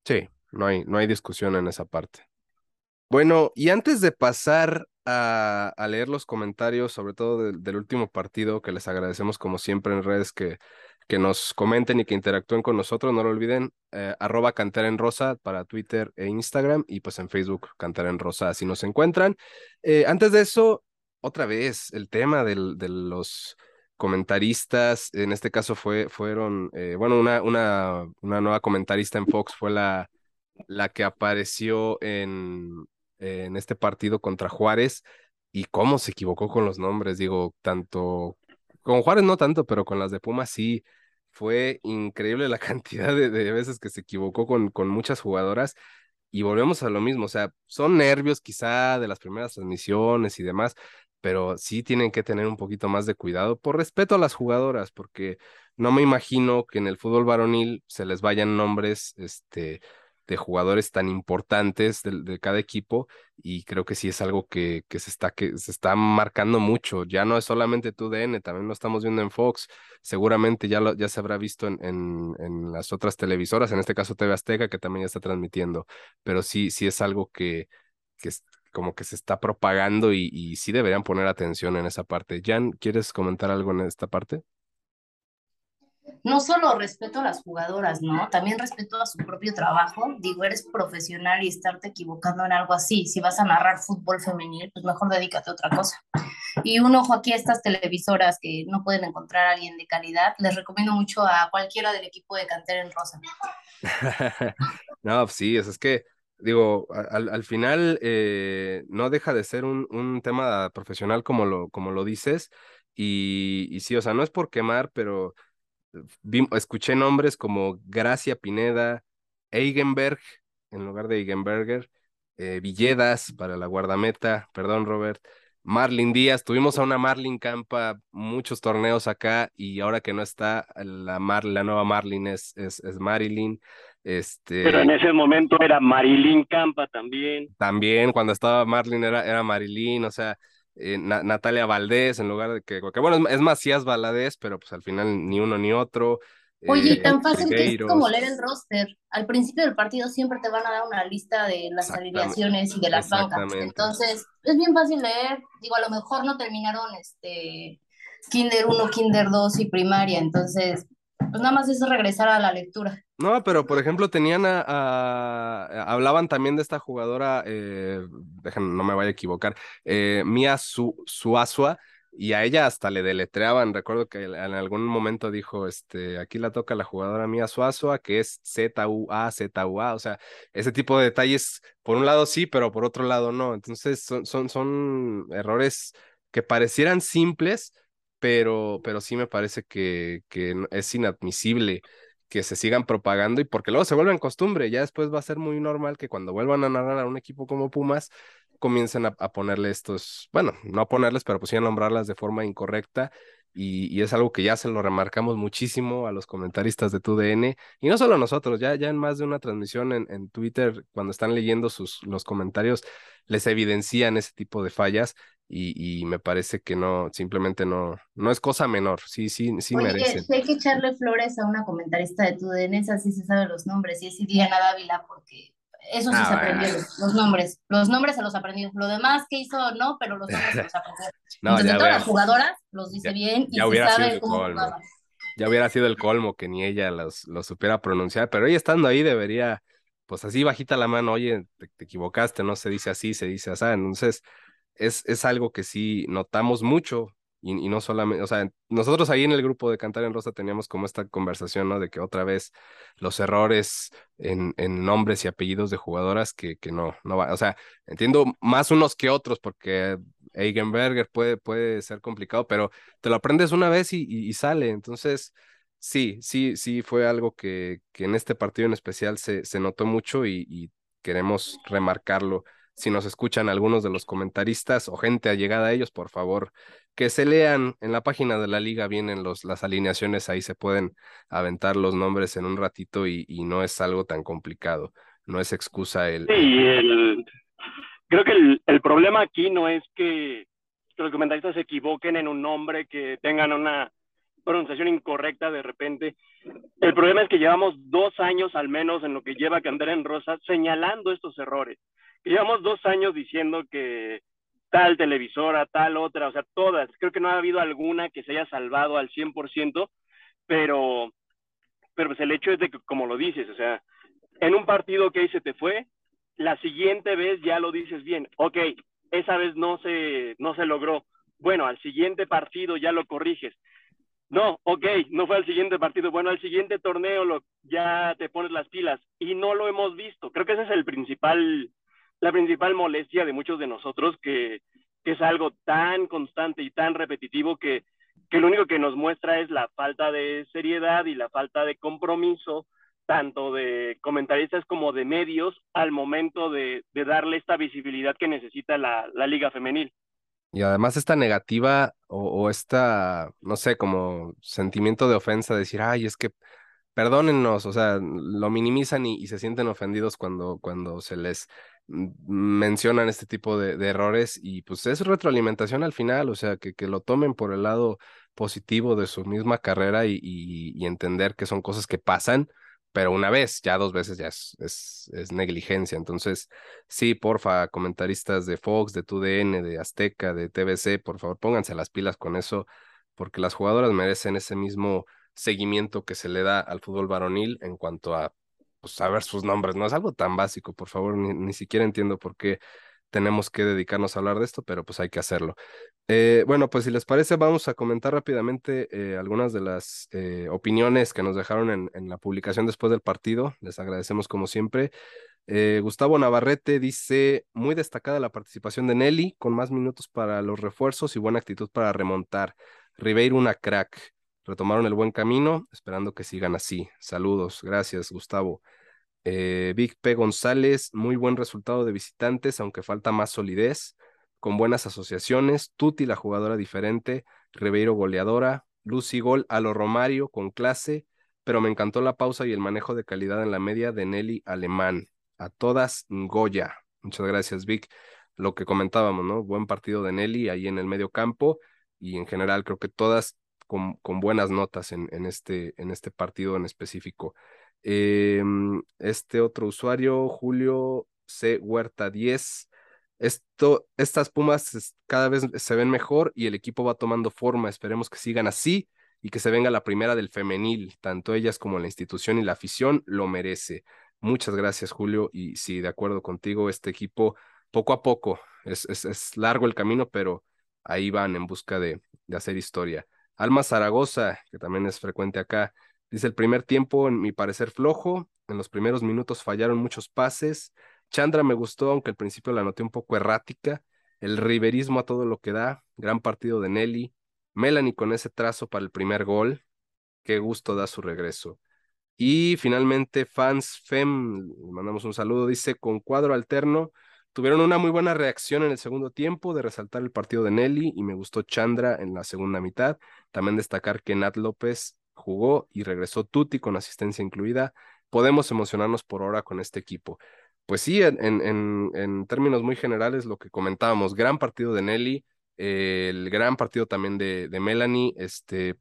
Sí, no hay, no hay discusión en esa parte. Bueno, y antes de pasar a, leer los comentarios, sobre todo del último partido, que les agradecemos como siempre en redes que, que nos comenten y que interactúen con nosotros, no lo olviden, eh, arroba Cantera en Rosa para Twitter e Instagram y pues en Facebook Cantera en Rosa, así nos encuentran. Eh, antes de eso, otra vez, el tema del, de los comentaristas, en este caso fue, fueron, eh, bueno, una, una, una nueva comentarista en Fox fue la, la que apareció en, en este partido contra Juárez y cómo se equivocó con los nombres, digo, tanto con Juárez no tanto, pero con las de Pumas sí. Fue increíble la [laughs] cantidad de, de veces que se equivocó con, con muchas jugadoras y volvemos a lo mismo, o sea, son nervios quizá de las primeras transmisiones y demás, pero sí tienen que tener un poquito más de cuidado por respeto a las jugadoras, porque no me imagino que en el fútbol varonil se les vayan nombres, este, de jugadores tan importantes de, cada equipo y creo que sí es algo que, que, se está, que se está marcando mucho. Ya no es solamente tu DN, también lo estamos viendo en Fox, seguramente ya, lo, ya se habrá visto en, en, en, las otras televisoras, en este caso TV Azteca, que también ya está transmitiendo, pero sí, sí es algo que, que como que se está propagando y, y sí deberían poner atención en esa parte. Jan, ¿quieres comentar algo en esta parte? No solo respeto a las jugadoras, ¿no? También respeto a su propio trabajo. Digo, eres profesional y estarte equivocando en algo así. Si vas a narrar fútbol femenil, pues mejor dedícate a otra cosa. Y un ojo aquí a estas televisoras que no pueden encontrar a alguien de calidad. Les recomiendo mucho a cualquiera del equipo de Cantera en Rosa. [laughs] no, pues sí, eso es que digo, al, al final eh, no deja de ser un, un, tema profesional como lo, como lo dices, y, y sí, o sea, no es por quemar, pero escuché nombres como Gracia Pineda, Eigenberg, en lugar de Eigenberger, eh, Villedas para la guardameta, perdón Robert, Marlin Díaz, tuvimos a una Marlin Campa muchos torneos acá y ahora que no está, la, Mar, la nueva Marlin es, es, es Marilyn. Este... Pero en ese momento era Marilyn Campa también. También, cuando estaba Marlin era, era Marilyn, o sea, eh, Natalia Valdés en lugar de que, que bueno, es, Macías Valadez, pero pues al final ni uno ni otro. Oye, eh, tan fácil que es como leer el roster. Al principio del partido siempre te van a dar una lista de las alineaciones y de las bancas. Entonces, es bien fácil leer. Digo, a lo mejor no terminaron este Kinder 1, Kinder 2 y primaria. Entonces, pues nada más es regresar a la lectura. No, pero por ejemplo tenían a, hablaban también de esta jugadora, eh, no me vaya a equivocar, eh, Mia Su, y a ella hasta le deletreaban. Recuerdo que en algún momento dijo, este, aquí la toca la jugadora Mia Suazua, que es Z-U-A, Z-U-A, o sea, ese tipo de detalles, por un lado sí, pero por otro lado no. Entonces son, son, son errores que parecieran simples, pero, pero sí me parece que, que es inadmisible que se sigan propagando y porque luego se vuelven costumbre, ya después va a ser muy normal que cuando vuelvan a narrar a un equipo como Pumas comiencen a, ponerle estos, bueno, no a ponerles, pero pues sí a nombrarlas de forma incorrecta y, es algo que ya se lo remarcamos muchísimo a los comentaristas de TUDN y no solo a nosotros, ya, ya en más de una transmisión en, en Twitter, cuando están leyendo sus, los comentarios, les evidencian ese tipo de fallas y, y, me parece que no, simplemente no, no es cosa menor, sí, sí, sí Oye, merece. Hay que echarle flores a una comentarista de TUDN, esa sí se sabe los nombres, y es Diana Dávila, porque eso sí ah, se aprendió, los nombres, los nombres se los aprendió, lo demás que hizo no, pero los nombres se los aprendió. [laughs] no, Entonces, todas las jugadoras los dice bien y se sabe cómo Ya hubiera sido el colmo que ni ella los, los supiera pronunciar, pero ella estando ahí debería, pues así bajita la mano, oye, te, te equivocaste, no se dice así, se dice así, entonces es, es algo que sí notamos mucho y, no solamente, o sea, nosotros ahí en el grupo de Cantar en Rosa teníamos como esta conversación, ¿no? De que otra vez los errores en, en nombres y apellidos de jugadoras que, que no, no va, o sea, entiendo más unos que otros porque Eigenberger puede, puede ser complicado, pero te lo aprendes una vez y, sale. Entonces, sí, sí, sí fue algo que, que en este partido en especial se, se notó mucho y, queremos remarcarlo. Si nos escuchan algunos de los comentaristas o gente allegada a ellos, por favor, que se lean en la página de la liga, vienen los, las alineaciones, ahí se pueden aventar los nombres en un ratito y, y no es algo tan complicado, no es excusa el... Sí, el, creo que el, el, problema aquí no es que, los comentaristas se equivoquen en un nombre, que tengan una pronunciación incorrecta de repente. El problema es que llevamos dos años al menos en lo que lleva Candela en Rosa señalando estos errores. Llevamos dos años diciendo que tal televisora, tal otra, o sea, todas. Creo que no ha habido alguna que se haya salvado al 100%, pero, pero pues el hecho es de que, como lo dices, o sea, en un partido que ahí se te fue, la siguiente vez ya lo dices bien, ok, esa vez no se, no se logró. Bueno, al siguiente partido ya lo corriges. No, ok, no fue al siguiente partido. Bueno, al siguiente torneo lo, ya te pones las pilas y no lo hemos visto. Creo que ese es el principal, la principal molestia de muchos de nosotros, que, que es algo tan constante y tan repetitivo que, que lo único que nos muestra es la falta de seriedad y la falta de compromiso tanto de comentaristas como de medios al momento de, darle esta visibilidad que necesita la, liga femenil. Y además esta negativa o, esta, no sé, como sentimiento de ofensa, de decir, ay, es que perdónennos, o sea, lo minimizan y, se sienten ofendidos cuando, cuando se les mencionan este tipo de, errores y pues es retroalimentación al final, o sea, que, que lo tomen por el lado positivo de su misma carrera y, y entender que son cosas que pasan pero una vez, ya dos veces ya es, es, negligencia. Entonces, sí, porfa, comentaristas de Fox, de TUDN, de Azteca, de TBC, por favor, pónganse las pilas con eso, porque las jugadoras merecen ese mismo seguimiento que se le da al fútbol varonil en cuanto a pues, saber sus nombres. No es algo tan básico, por favor, ni, ni siquiera entiendo por qué tenemos que dedicarnos a hablar de esto, pero pues hay que hacerlo. Eh, bueno, pues si les parece, vamos a comentar rápidamente eh, algunas de las eh, opiniones que nos dejaron en, en, la publicación después del partido. Les agradecemos como siempre. Gustavo Navarrete dice, muy destacada la participación de Nelly, con más minutos para los refuerzos y buena actitud para remontar. Ribeiro una crack. Retomaron el buen camino, esperando que sigan así. Saludos, gracias Gustavo. Vic P. González, muy buen resultado de visitantes, aunque falta más solidez con buenas asociaciones, Tuti la jugadora diferente, Ribeiro goleadora, Lucy Gol a lo Romario con clase, pero me encantó la pausa y el manejo de calidad en la media de Nelly Alemán. A todas, Goya. Muchas gracias, Vic. Lo que comentábamos, ¿no? Buen partido de Nelly ahí en el medio campo y en general creo que todas con, buenas notas este, en este partido en específico. Em, este otro usuario, Julio C. Huerta 10, esto, estas Pumas cada vez se ven mejor y el equipo va tomando forma. Esperemos que sigan así y que se venga la primera del femenil. Tanto ellas como la institución y la afición lo merece. Muchas gracias, Julio. Y sí, de acuerdo contigo, este equipo poco a poco, es, largo el camino, pero ahí van en busca de hacer historia. Alma Zaragoza, que también es frecuente acá, dice el primer tiempo, en mi parecer, flojo. En los primeros minutos fallaron muchos pases Chandra me gustó, aunque al principio la noté un poco errática. El riverismo a todo lo que da. Gran partido de Nelly. Melanie con ese trazo para el primer gol. Qué gusto da su regreso. Y finalmente, fans FEM, mandamos un saludo, dice, con cuadro alterno, tuvieron una muy buena reacción en el segundo tiempo de resaltar el partido de Nelly y me gustó Chandra en la segunda mitad. También destacar que Nat López jugó y regresó Tuti con asistencia incluida. Podemos emocionarnos por ahora con este equipo pues sí, en, en, en, términos muy generales, lo que comentábamos, gran partido de Nelly, el gran partido también de, de, Melanie, este,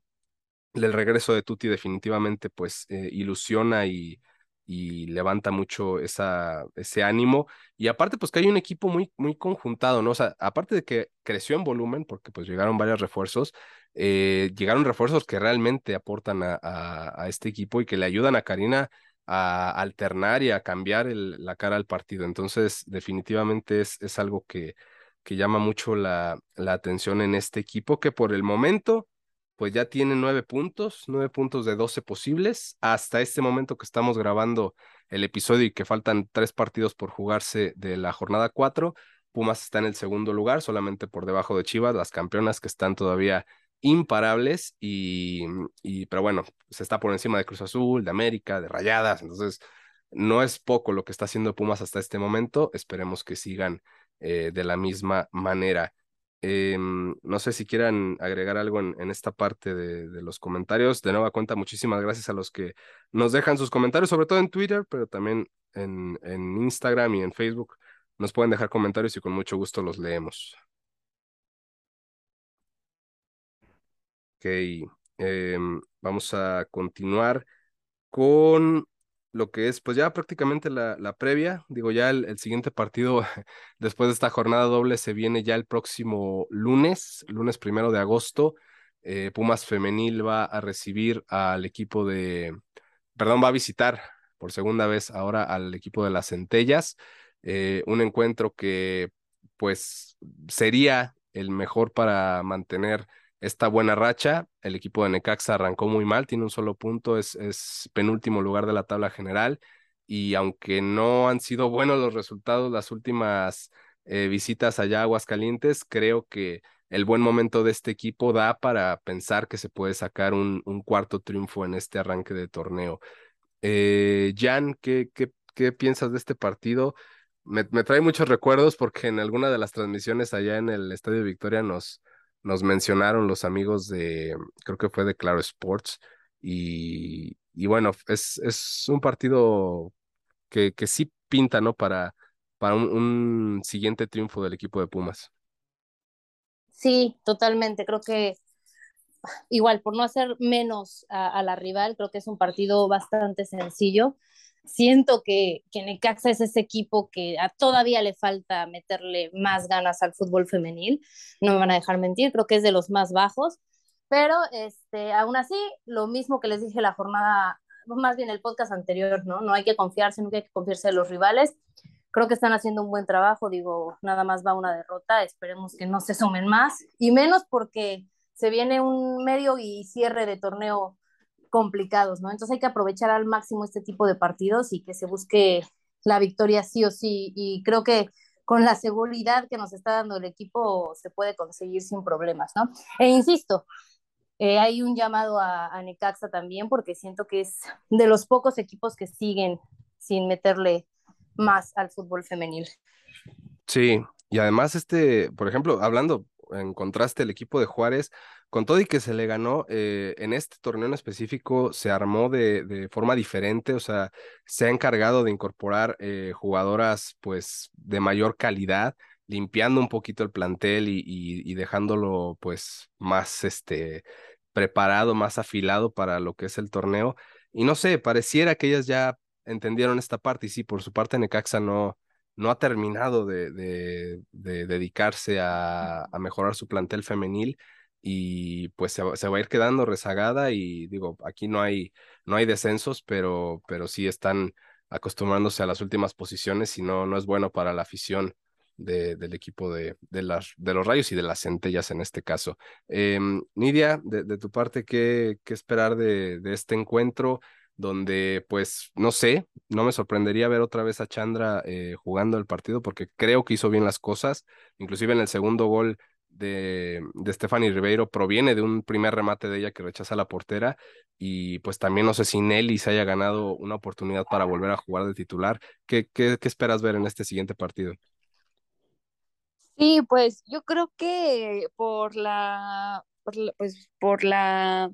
el regreso de Tuti definitivamente pues eh, ilusiona y, y levanta mucho esa, ese ánimo. Y aparte, pues que hay un equipo muy, muy conjuntado, ¿no? O sea, aparte de que creció en volumen, porque pues llegaron varios refuerzos, eh, llegaron refuerzos que realmente aportan a, a, este equipo y que le ayudan a Karina a alternar y a cambiar la cara al partido. Entonces, definitivamente es, es algo que, que llama mucho la, la, atención en este equipo, que por el momento, pues ya tiene nueve puntos, nueve puntos de doce posibles. Hasta este momento que estamos grabando el episodio y que faltan tres partidos por jugarse de la jornada cuatro, Pumas está en el segundo lugar, solamente por debajo de Chivas, las campeonas que están todavía imparables y, y, pero bueno, se está por encima de Cruz Azul, de América, de Rayadas, entonces no es poco lo que está haciendo Pumas hasta este momento, esperemos que sigan eh, de la misma manera. Em, no sé si quieran agregar algo en, esta parte de, los comentarios. De nueva cuenta, muchísimas gracias a los que nos dejan sus comentarios, sobre todo en Twitter, pero también en, Instagram y en Facebook. Nos pueden dejar comentarios y con mucho gusto los leemos. Ok, eh, vamos a continuar con lo que es, pues ya prácticamente la, la previa. Digo, ya el, el, siguiente partido [laughs] después de esta jornada doble se viene ya el próximo lunes, lunes primero de agosto. Eh, Pumas Femenil va a recibir al equipo de, perdón, va a visitar por segunda vez ahora al equipo de las Centellas. Eh, un encuentro que pues sería el mejor para mantener esta buena racha. El equipo de Necaxa arrancó muy mal, tiene un solo punto, es, es penúltimo lugar de la tabla general y aunque no han sido buenos los resultados las últimas eh, visitas allá a Aguascalientes, creo que el buen momento de este equipo da para pensar que se puede sacar un, cuarto triunfo en este arranque de torneo. Eh, Jan, ¿qué, qué, ¿qué piensas de este partido? Me, me, trae muchos recuerdos porque en alguna de las transmisiones allá en el Estadio Victoria nos, nos mencionaron los amigos de, creo que fue de Claro Sports, y, y bueno, es, es un partido que, que sí pinta, ¿no? Para, para un, siguiente triunfo del equipo de Pumas. Sí, totalmente. Creo que igual, por no hacer menos a la rival, creo que es un partido bastante sencillo siento que, que Necaxa es ese equipo que a, todavía le falta meterle más ganas al fútbol femenil, no me van a dejar mentir, creo que es de los más bajos, pero este, aún así, lo mismo que les dije la jornada, más bien el podcast anterior, ¿no? No hay que confiarse, nunca hay que confiarse de los rivales. Creo que están haciendo un buen trabajo, digo, nada más va una derrota, esperemos que no se sumen más, y menos porque se viene un medio y cierre de torneo complicados, ¿no? Entonces hay que aprovechar al máximo este tipo de partidos y que se busque la victoria sí o sí. Y creo que con la seguridad que nos está dando el equipo se puede conseguir sin problemas, ¿no? E insisto, eh, hay un llamado a, a, Necaxa también porque siento que es de los pocos equipos que siguen sin meterle más al fútbol femenil. Sí, y además este, por ejemplo, hablando en contraste el equipo de Juárez, con todo y que se le ganó, eh, en este torneo en específico se armó de, forma diferente, o sea, se ha encargado de incorporar eh, jugadoras pues de mayor calidad, limpiando un poquito el plantel y, dejándolo pues más este preparado, más afilado para lo que es el torneo. Y no sé, pareciera que ellas ya entendieron esta parte y sí, por su parte Necaxa no, no ha terminado de, de, de dedicarse a, mejorar su plantel femenil y pues se, se, va a ir quedando rezagada y digo, aquí no hay, no hay descensos, pero, pero sí están acostumbrándose a las últimas posiciones y no, no es bueno para la afición de, del equipo de, de, las, de los rayos y de las centellas en este caso. Eh, Nidia, de, de, tu parte, ¿qué, qué esperar de, de este encuentro? donde pues no sé, no me sorprendería ver otra vez a Chandra eh, jugando el partido porque creo que hizo bien las cosas, inclusive en el segundo gol de, de Stephanie Ribeiro proviene de un primer remate de ella que rechaza la portera y pues también no sé si Nelly se haya ganado una oportunidad para volver a jugar de titular. ¿Qué, qué, qué esperas ver en este siguiente partido? Sí, pues yo creo que por la, por la pues por la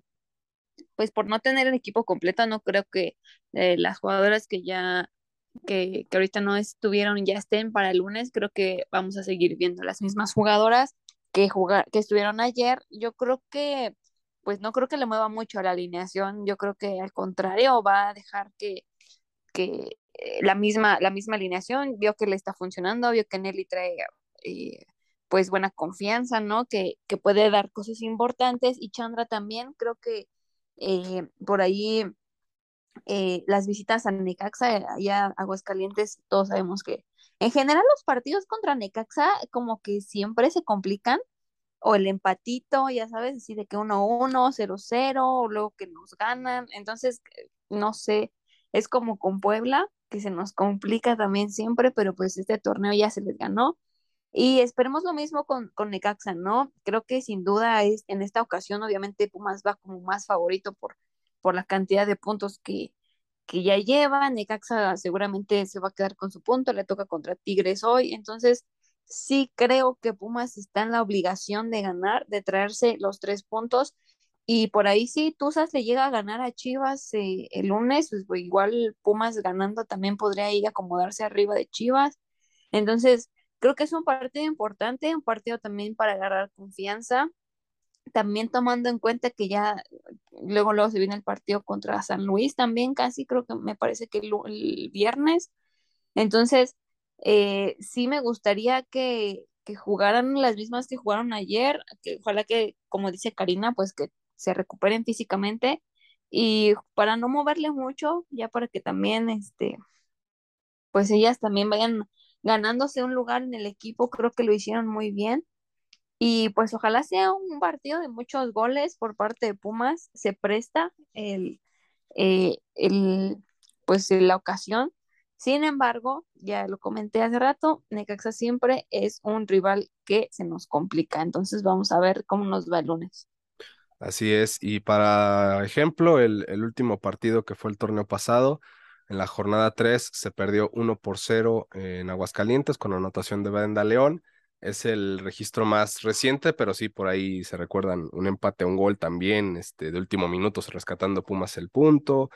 pues por no tener el equipo completo, no creo que eh, las jugadoras que ya, que, que, ahorita no estuvieron ya estén para el lunes, creo que vamos a seguir viendo las mismas jugadoras que, jugar, que estuvieron ayer. Yo creo que, pues no creo que le mueva mucho a la alineación, yo creo que al contrario va a dejar que, que eh, la, misma, la misma alineación, vio que le está funcionando, vio que Nelly trae... Eh, pues buena confianza, ¿no? Que, que puede dar cosas importantes y Chandra también, creo que eh, por ahí las visitas a Necaxa, allá a Aguascalientes, todos sabemos que en general los partidos contra Necaxa como que siempre se complican, o el empatito, ya sabes, así de que 1-1, 0-0, o luego que nos ganan, entonces, no sé, es como con Puebla, que se nos complica también siempre, pero pues este torneo ya se les ganó. Y esperemos lo mismo con, con Necaxa, ¿no? Creo que sin duda es, en esta ocasión, obviamente, Pumas va como más favorito por, por la cantidad de puntos que, que ya lleva. Necaxa seguramente se va a quedar con su punto, le toca contra Tigres hoy. Entonces, sí creo que Pumas está en la obligación de ganar, de traerse los tres puntos. Y por ahí sí, Tuzas le llega a ganar a Chivas eh, el lunes, pues igual Pumas ganando también podría ir a acomodarse arriba de Chivas. Entonces, creo que es un partido importante, un partido también para agarrar confianza. También tomando en cuenta que ya luego, luego se viene el partido contra San Luis, también casi creo que me parece que el viernes. Entonces, eh, sí me gustaría que, que, jugaran las mismas que jugaron ayer, que ojalá que, como dice Karina, pues que se recuperen físicamente y para no moverle mucho, ya para que también, este, pues ellas también vayan ganándose un lugar en el equipo, creo que lo hicieron muy bien. Y pues ojalá sea un partido de muchos goles por parte de Pumas, se presta el, eh, el pues la ocasión sin embargo, ya lo comenté hace rato, Necaxa siempre es un rival que se nos complica. Entonces vamos a ver cómo nos va el lunes. Así es. Y para ejemplo, el, el último partido que fue el torneo pasado, en la jornada 3 se perdió 1 por 0 en Aguascalientes con anotación de Brenda León. Es el registro más reciente, pero sí, por ahí se recuerdan un empate, un gol también, este, de último minuto, rescatando Pumas el punto.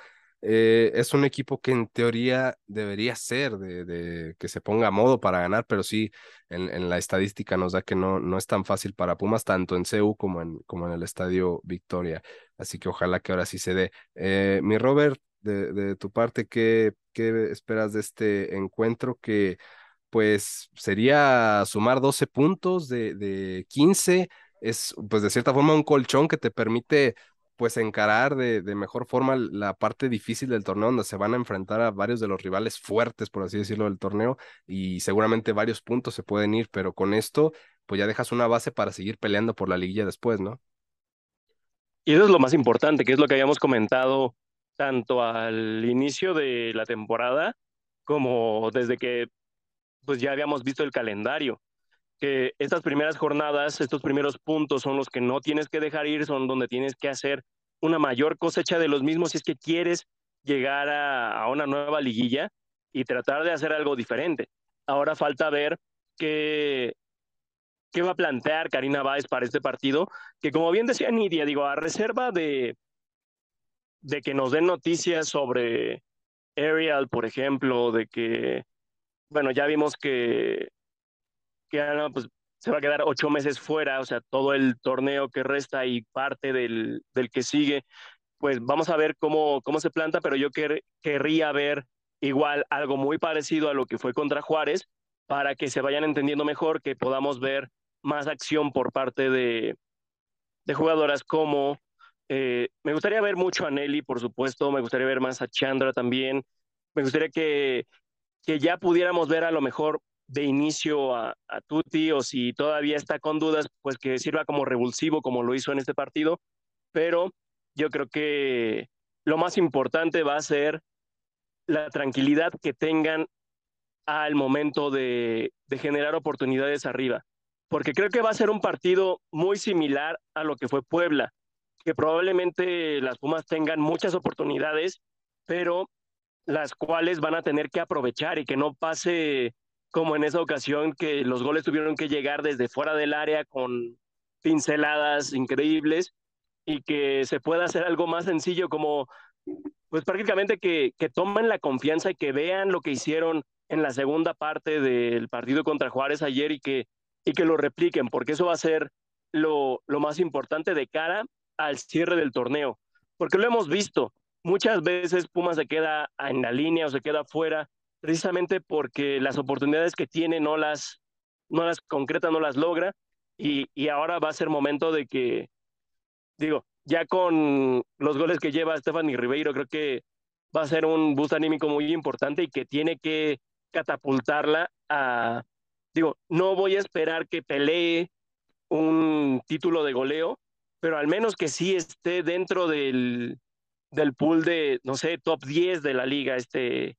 Eh, es un equipo que en teoría debería ser de, que se ponga a modo para ganar, pero sí, en, la estadística nos da que no, no es tan fácil para Pumas, tanto en CEU como en, como en el Estadio Victoria. Así que ojalá que ahora sí se dé. Eh, mi Robert, de, de, tu parte, ¿qué, ¿qué esperas de este encuentro que pues sería sumar 12 puntos de, de 15? Es pues de cierta forma un colchón que te permite pues encarar de, mejor forma la parte difícil del torneo donde se van a enfrentar a varios de los rivales fuertes, por así decirlo, del torneo y seguramente varios puntos se pueden ir, pero con esto pues ya dejas una base para seguir peleando por la liguilla después, ¿no? Y eso es lo más importante, que es lo que habíamos comentado tanto al inicio de la temporada como desde que pues ya habíamos visto el calendario que estas primeras jornadas, estos primeros puntos son los que no tienes que dejar ir, son donde tienes que hacer una mayor cosecha de los mismos si es que quieres llegar a, una nueva liguilla y tratar de hacer algo diferente. Ahora falta ver qué, qué va a plantear Karina Báez para este partido, que como bien decía Nidia, digo, a reserva de, de que nos den noticias sobre Ariel, por ejemplo, de que, bueno, ya vimos que que pues, se va a quedar ocho meses fuera, o sea, todo el torneo que resta y parte del, del que sigue, pues vamos a ver cómo, cómo se planta, pero yo querría ver igual algo muy parecido a lo que fue contra Juárez, para que se vayan entendiendo mejor, que podamos ver más acción por parte de, de jugadoras como... Eh, me gustaría ver mucho a Nelly, por supuesto, me gustaría ver más a Chandra también, me gustaría que, que ya pudiéramos ver a lo mejor de inicio a, a, Tuti o si todavía está con dudas, pues que sirva como revulsivo como lo hizo en este partido. Pero yo creo que lo más importante va a ser la tranquilidad que tengan al momento de, de generar oportunidades arriba. Porque creo que va a ser un partido muy similar a lo que fue Puebla, que probablemente las Pumas tengan muchas oportunidades, pero las cuales van a tener que aprovechar y que no pase como en esa ocasión que los goles tuvieron que llegar desde fuera del área con pinceladas increíbles y que se pueda hacer algo más sencillo como pues prácticamente que, que tomen la confianza y que vean lo que hicieron en la segunda parte del partido contra Juárez ayer y que, y que lo repliquen, porque eso va a ser lo, lo más importante de cara al cierre del torneo, porque lo hemos visto, muchas veces Pumas se queda en la línea o se queda fuera precisamente porque las oportunidades que tiene no las, no las concreta, no las logra, y, y ahora va a ser momento de que, digo, ya con los goles que lleva Stephanie Ribeiro, creo que va a ser un boost anímico muy importante y que tiene que catapultarla a, digo, no voy a esperar que pelee un título de goleo, pero al menos que sí esté dentro del, del pool de, no sé, top 10 de la liga, este,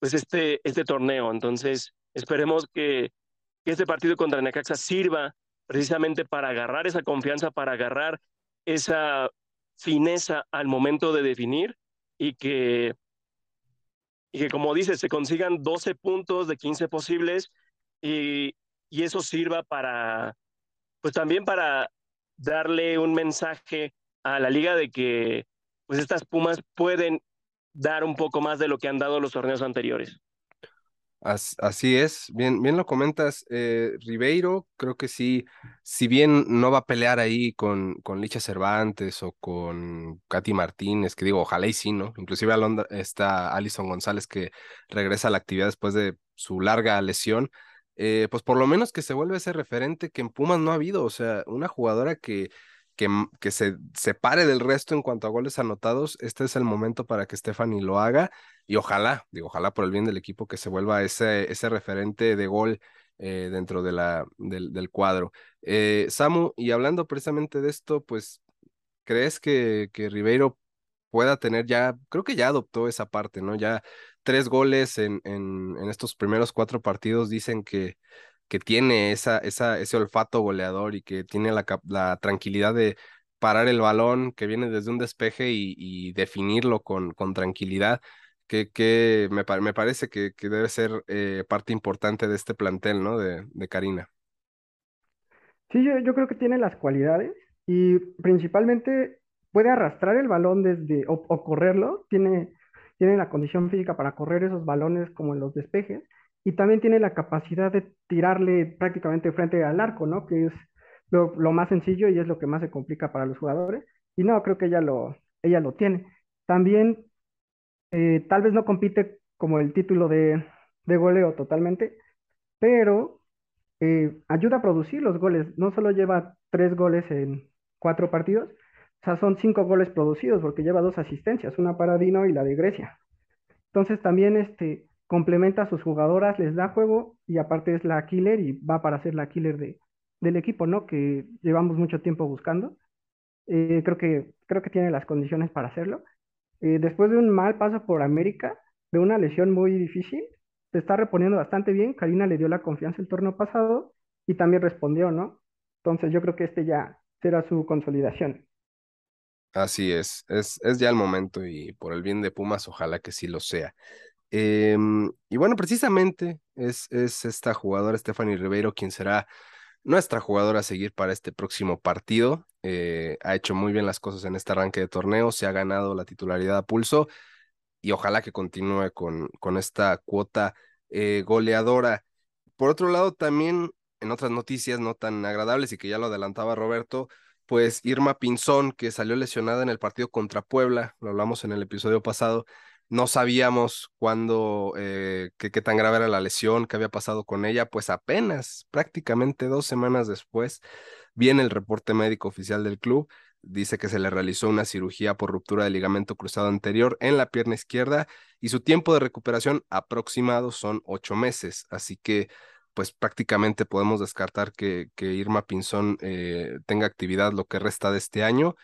pues este, este torneo. Entonces, esperemos que, este partido contra Necaxa sirva precisamente para agarrar esa confianza, para agarrar esa fineza al momento de definir y que, y que como dices, se consigan 12 puntos de 15 posibles y, y eso sirva para, pues también para darle un mensaje a la liga de que pues estas Pumas pueden dar un poco más de lo que han dado los torneos anteriores. Así es, bien, bien lo comentas, eh, Ribeiro, creo que sí, si bien no va a pelear ahí con, con Licha Cervantes o con Katy Martínez, que digo, ojalá y sí, ¿no? Inclusive está Alison González que regresa a la actividad después de su larga lesión, eh, pues por lo menos que se vuelve ese referente que en Pumas no ha habido, o sea, una jugadora que que, se separe del resto en cuanto a goles anotados, este es el momento para que Stephanie lo haga y ojalá, digo, ojalá por el bien del equipo que se vuelva ese, ese referente de gol eh, dentro de la, del, del cuadro. Eh, Samu, y hablando precisamente de esto, pues, ¿crees que, que Ribeiro pueda tener ya, creo que ya adoptó esa parte, ¿no? Ya tres goles en, en, en estos primeros cuatro partidos dicen que que tiene esa, esa, ese olfato goleador y que tiene la, la tranquilidad de parar el balón que viene desde un despeje y, definirlo con, con tranquilidad, que, que me, me parece que, que, debe ser eh, parte importante de este plantel, ¿no? De, de Karina. Sí, yo, yo, creo que tiene las cualidades y principalmente puede arrastrar el balón desde o, o correrlo, tiene, tiene la condición física para correr esos balones como en los despejes y también tiene la capacidad de tirarle prácticamente frente al arco, ¿no? Que es lo, más sencillo y es lo que más se complica para los jugadores. Y no, creo que ella lo, ella lo tiene. También, eh, tal vez no compite como el título de, de goleo totalmente, pero eh, ayuda a producir los goles. No solo lleva tres goles en cuatro partidos, o sea, son cinco goles producidos porque lleva dos asistencias, una para Dino y la de Grecia. Entonces también este, complementa a sus jugadoras, les da juego y aparte es la killer y va para ser la killer de, del equipo, ¿no? Que llevamos mucho tiempo buscando. Eh, creo, que, creo que tiene las condiciones para hacerlo. Eh, después de un mal paso por América, de una lesión muy difícil, se está reponiendo bastante bien. Karina le dio la confianza el torneo pasado y también respondió, ¿no? Entonces yo creo que este ya será su consolidación. Así es, es, es ya el momento y por el bien de Pumas, ojalá que sí lo sea. Em, y bueno, precisamente es, es esta jugadora, Stephanie Ribeiro, quien será nuestra jugadora a seguir para este próximo partido. Eh, ha hecho muy bien las cosas en este arranque de torneo, se ha ganado la titularidad a pulso y ojalá que continúe con, con esta cuota eh, goleadora. Por otro lado, también en otras noticias no tan agradables y que ya lo adelantaba Roberto, pues Irma Pinzón, que salió lesionada en el partido contra Puebla, lo hablamos en el episodio pasado, no sabíamos cuándo, eh, qué, tan grave era la lesión, qué había pasado con ella, pues apenas, prácticamente dos semanas después, viene el reporte médico oficial del club, dice que se le realizó una cirugía por ruptura del ligamento cruzado anterior en la pierna izquierda y su tiempo de recuperación aproximado son ocho meses, así que pues prácticamente podemos descartar que, que Irma Pinzón eh, tenga actividad lo que resta de este año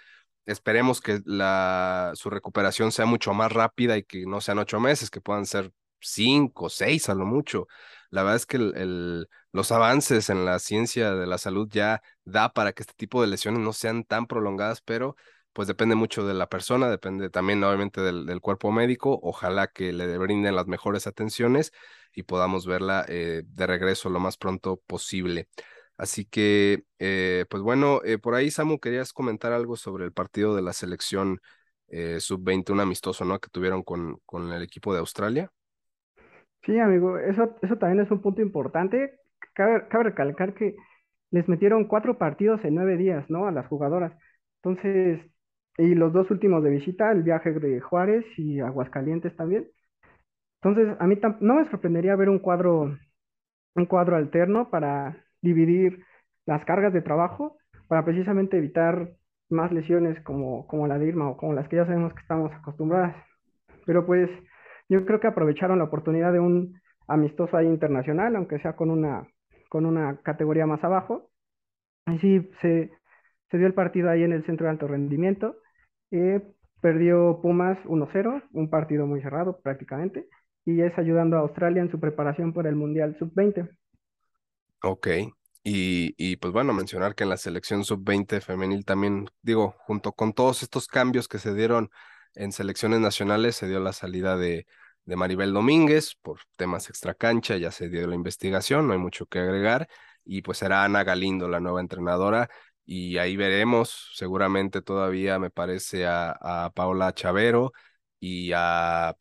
esperemos que la, su recuperación sea mucho más rápida y que no sean ocho meses, que puedan ser cinco, seis a lo mucho. La verdad es que el, los avances en la ciencia de la salud ya da para que este tipo de lesiones no sean tan prolongadas, pero pues depende mucho de la persona, depende también obviamente del, del cuerpo médico. Ojalá que le brinden las mejores atenciones y podamos verla eh, de regreso lo más pronto posible. Así que, eh, pues bueno, eh, por ahí, Samu, querías comentar algo sobre el partido de la selección eh, sub-21 amistoso, ¿no? Que tuvieron con, con el equipo de Australia. Sí, amigo, eso, eso también es un punto importante. Cabe, cabe recalcar que les metieron cuatro partidos en nueve días, ¿no? A las jugadoras. Entonces, y los dos últimos de visita, el viaje de Juárez y Aguascalientes también. Entonces, a mí no me sorprendería ver un cuadro, un cuadro alterno para dividir las cargas de trabajo para precisamente evitar más lesiones como, como la de Irma o como las que ya sabemos que estamos acostumbradas. Pero pues yo creo que aprovecharon la oportunidad de un amistoso ahí internacional, aunque sea con una, con una categoría más abajo. Así se, se dio el partido ahí en el centro de alto rendimiento. Eh, perdió Pumas 1-0, un partido muy cerrado prácticamente, y es ayudando a Australia en su preparación por el Mundial Sub-20. Ok. Y, y, pues bueno, mencionar que en la selección sub-20 femenil también, digo, junto con todos estos cambios que se dieron en selecciones nacionales, se dio la salida de, de Maribel Domínguez por temas extracancha, ya se dio la investigación, no hay mucho que agregar, y pues será Ana Galindo la nueva entrenadora, y ahí veremos, seguramente todavía me parece a, a Paula Chavero y a,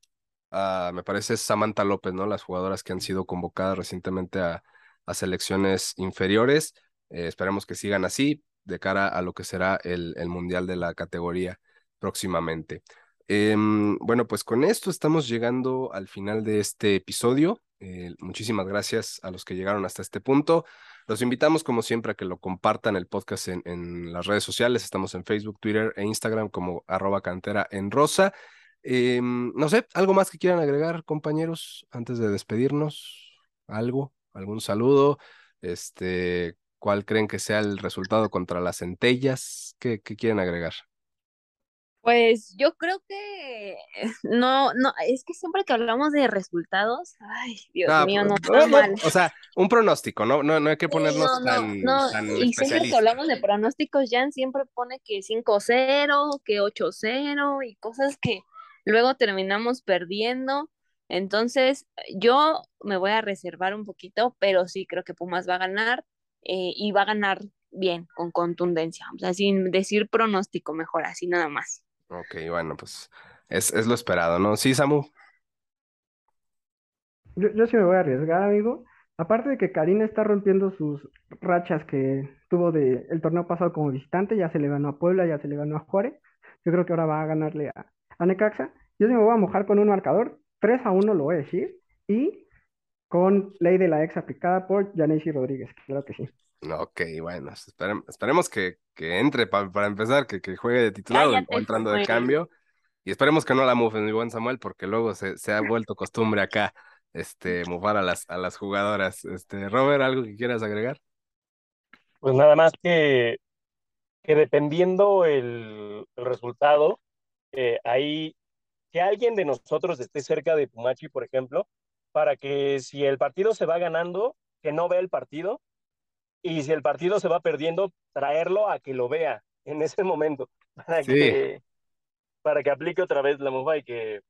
a, me parece Samantha López, ¿no? Las jugadoras que han sido convocadas recientemente a, a selecciones inferiores. Eh, esperemos que sigan así de cara a lo que será el, el Mundial de la categoría próximamente. Eh, bueno, pues con esto estamos llegando al final de este episodio. Eh, muchísimas gracias a los que llegaron hasta este punto. Los invitamos, como siempre, a que lo compartan el podcast en, en las redes sociales. Estamos en Facebook, Twitter e Instagram como arroba cantera en rosa. Eh, no sé, ¿algo más que quieran agregar, compañeros, antes de despedirnos? ¿Algo? ¿Algún saludo? Este, ¿Cuál creen que sea el resultado contra las centellas? ¿Qué, qué quieren agregar? Pues yo creo que [laughs] no, no, es que siempre que hablamos de resultados, ay, Dios Ah, mío, no, no, no, o sea, un pronóstico, ¿no? No, no hay que ponernos no, no, tan, no, tan y siempre que hablamos de pronósticos, Jan siempre pone que 5-0, que 8-0 y cosas que luego terminamos perdiendo. Entonces, yo me voy a reservar un poquito, pero sí creo que Pumas va a ganar eh, y va a ganar bien, con contundencia, o sea, sin decir pronóstico, mejor así nada más. Ok, bueno, pues es, es lo esperado, ¿no? Sí, Samu. Yo, yo sí me voy a arriesgar, amigo. Aparte de que Karina está rompiendo sus rachas que tuvo de el torneo pasado como visitante, ya se le ganó a Puebla, ya se le ganó a Juárez. Yo creo que ahora va a ganarle a, a Necaxa. Yo sí me voy a mojar con un marcador, 3 a 1 lo voy a decir, y con ley de la ex aplicada por Yanesi Rodríguez, claro que sí. Ok, bueno, esperem- esperemos que, que entre pa- para empezar, que, que juegue de titular o, entrando de cambio. Y esperemos que no la mufen, mi buen Samuel, porque luego se, se ha vuelto costumbre acá, este, mufar a las, a las jugadoras. Este, Robert, ¿algo que quieras agregar? Pues nada más que, que dependiendo el, el resultado, eh, ahí que alguien de nosotros esté cerca de Pumachi, por ejemplo, para que si el partido se va ganando, que no vea el partido, y si el partido se va perdiendo, traerlo a que lo vea en ese momento, [laughs] para Sí. que, para que aplique otra vez la MUFA y que,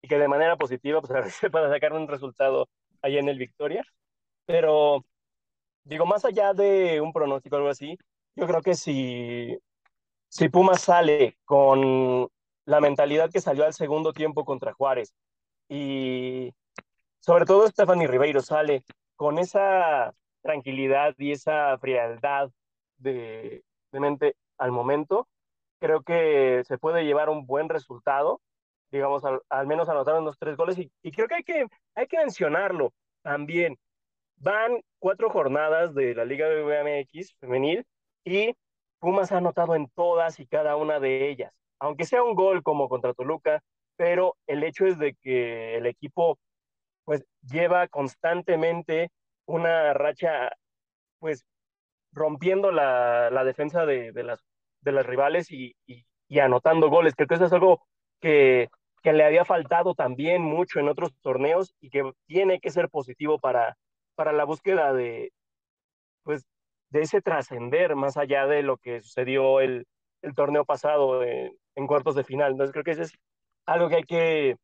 y que de manera positiva pues, a ver [laughs] si se pueda sacar un resultado allá en el Victoria. Pero digo, más allá de un pronóstico o algo así, yo creo que si, si Pumas sale con la mentalidad que salió al segundo tiempo contra Juárez. Y sobre todo Stephanie Ribeiro sale con esa tranquilidad y esa frialdad de, de mente al momento, creo que se puede llevar un buen resultado, digamos, al, menos anotar unos tres goles. Y, y creo que hay, que hay que mencionarlo también. Van cuatro jornadas de la Liga BMX femenil y Pumas ha anotado en todas y cada una de ellas, aunque sea un gol como contra Toluca, pero el hecho es de que el equipo pues lleva constantemente una racha pues rompiendo la, defensa de, de, las, rivales y, anotando goles. Creo que eso es algo que, le había faltado también mucho en otros torneos y que tiene que ser positivo para, para la búsqueda de, pues, de ese trascender más allá de lo que sucedió el, el torneo pasado en, en, cuartos de final. Entonces creo que eso es algo que hay que,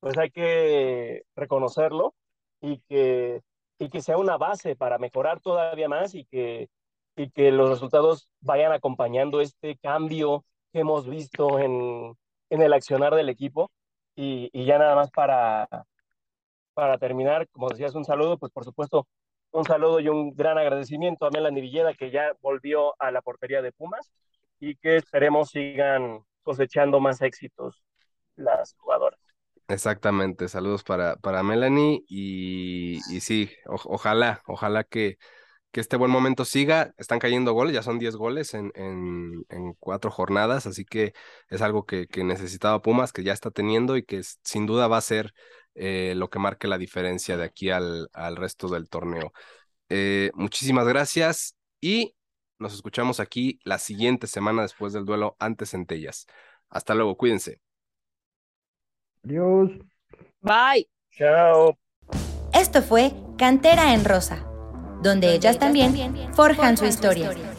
pues hay que reconocerlo y que, y que sea una base para mejorar todavía más y que, y que los resultados vayan acompañando este cambio que hemos visto en, en el accionar del equipo. Y, y ya nada más para, para terminar, como decías, un saludo, pues por supuesto, un saludo y un gran agradecimiento a Melanie Villeda, que ya volvió a la portería de Pumas y que esperemos sigan cosechando más éxitos las jugadoras. Exactamente, saludos para, para Melanie y, y sí, ojalá, ojalá que, que este buen momento siga. Están cayendo goles, ya son 10 goles en, en, en cuatro jornadas, así que es algo que, que, necesitaba Pumas, que ya está teniendo y que sin duda va a ser eh, lo que marque la diferencia de aquí al, al resto del torneo. Eh, muchísimas gracias y nos escuchamos aquí la siguiente semana después del duelo ante Centellas. Hasta luego, cuídense. Adiós. Bye. Chao. Esto fue Cantera en Rosa, donde ellas también forjan su historia.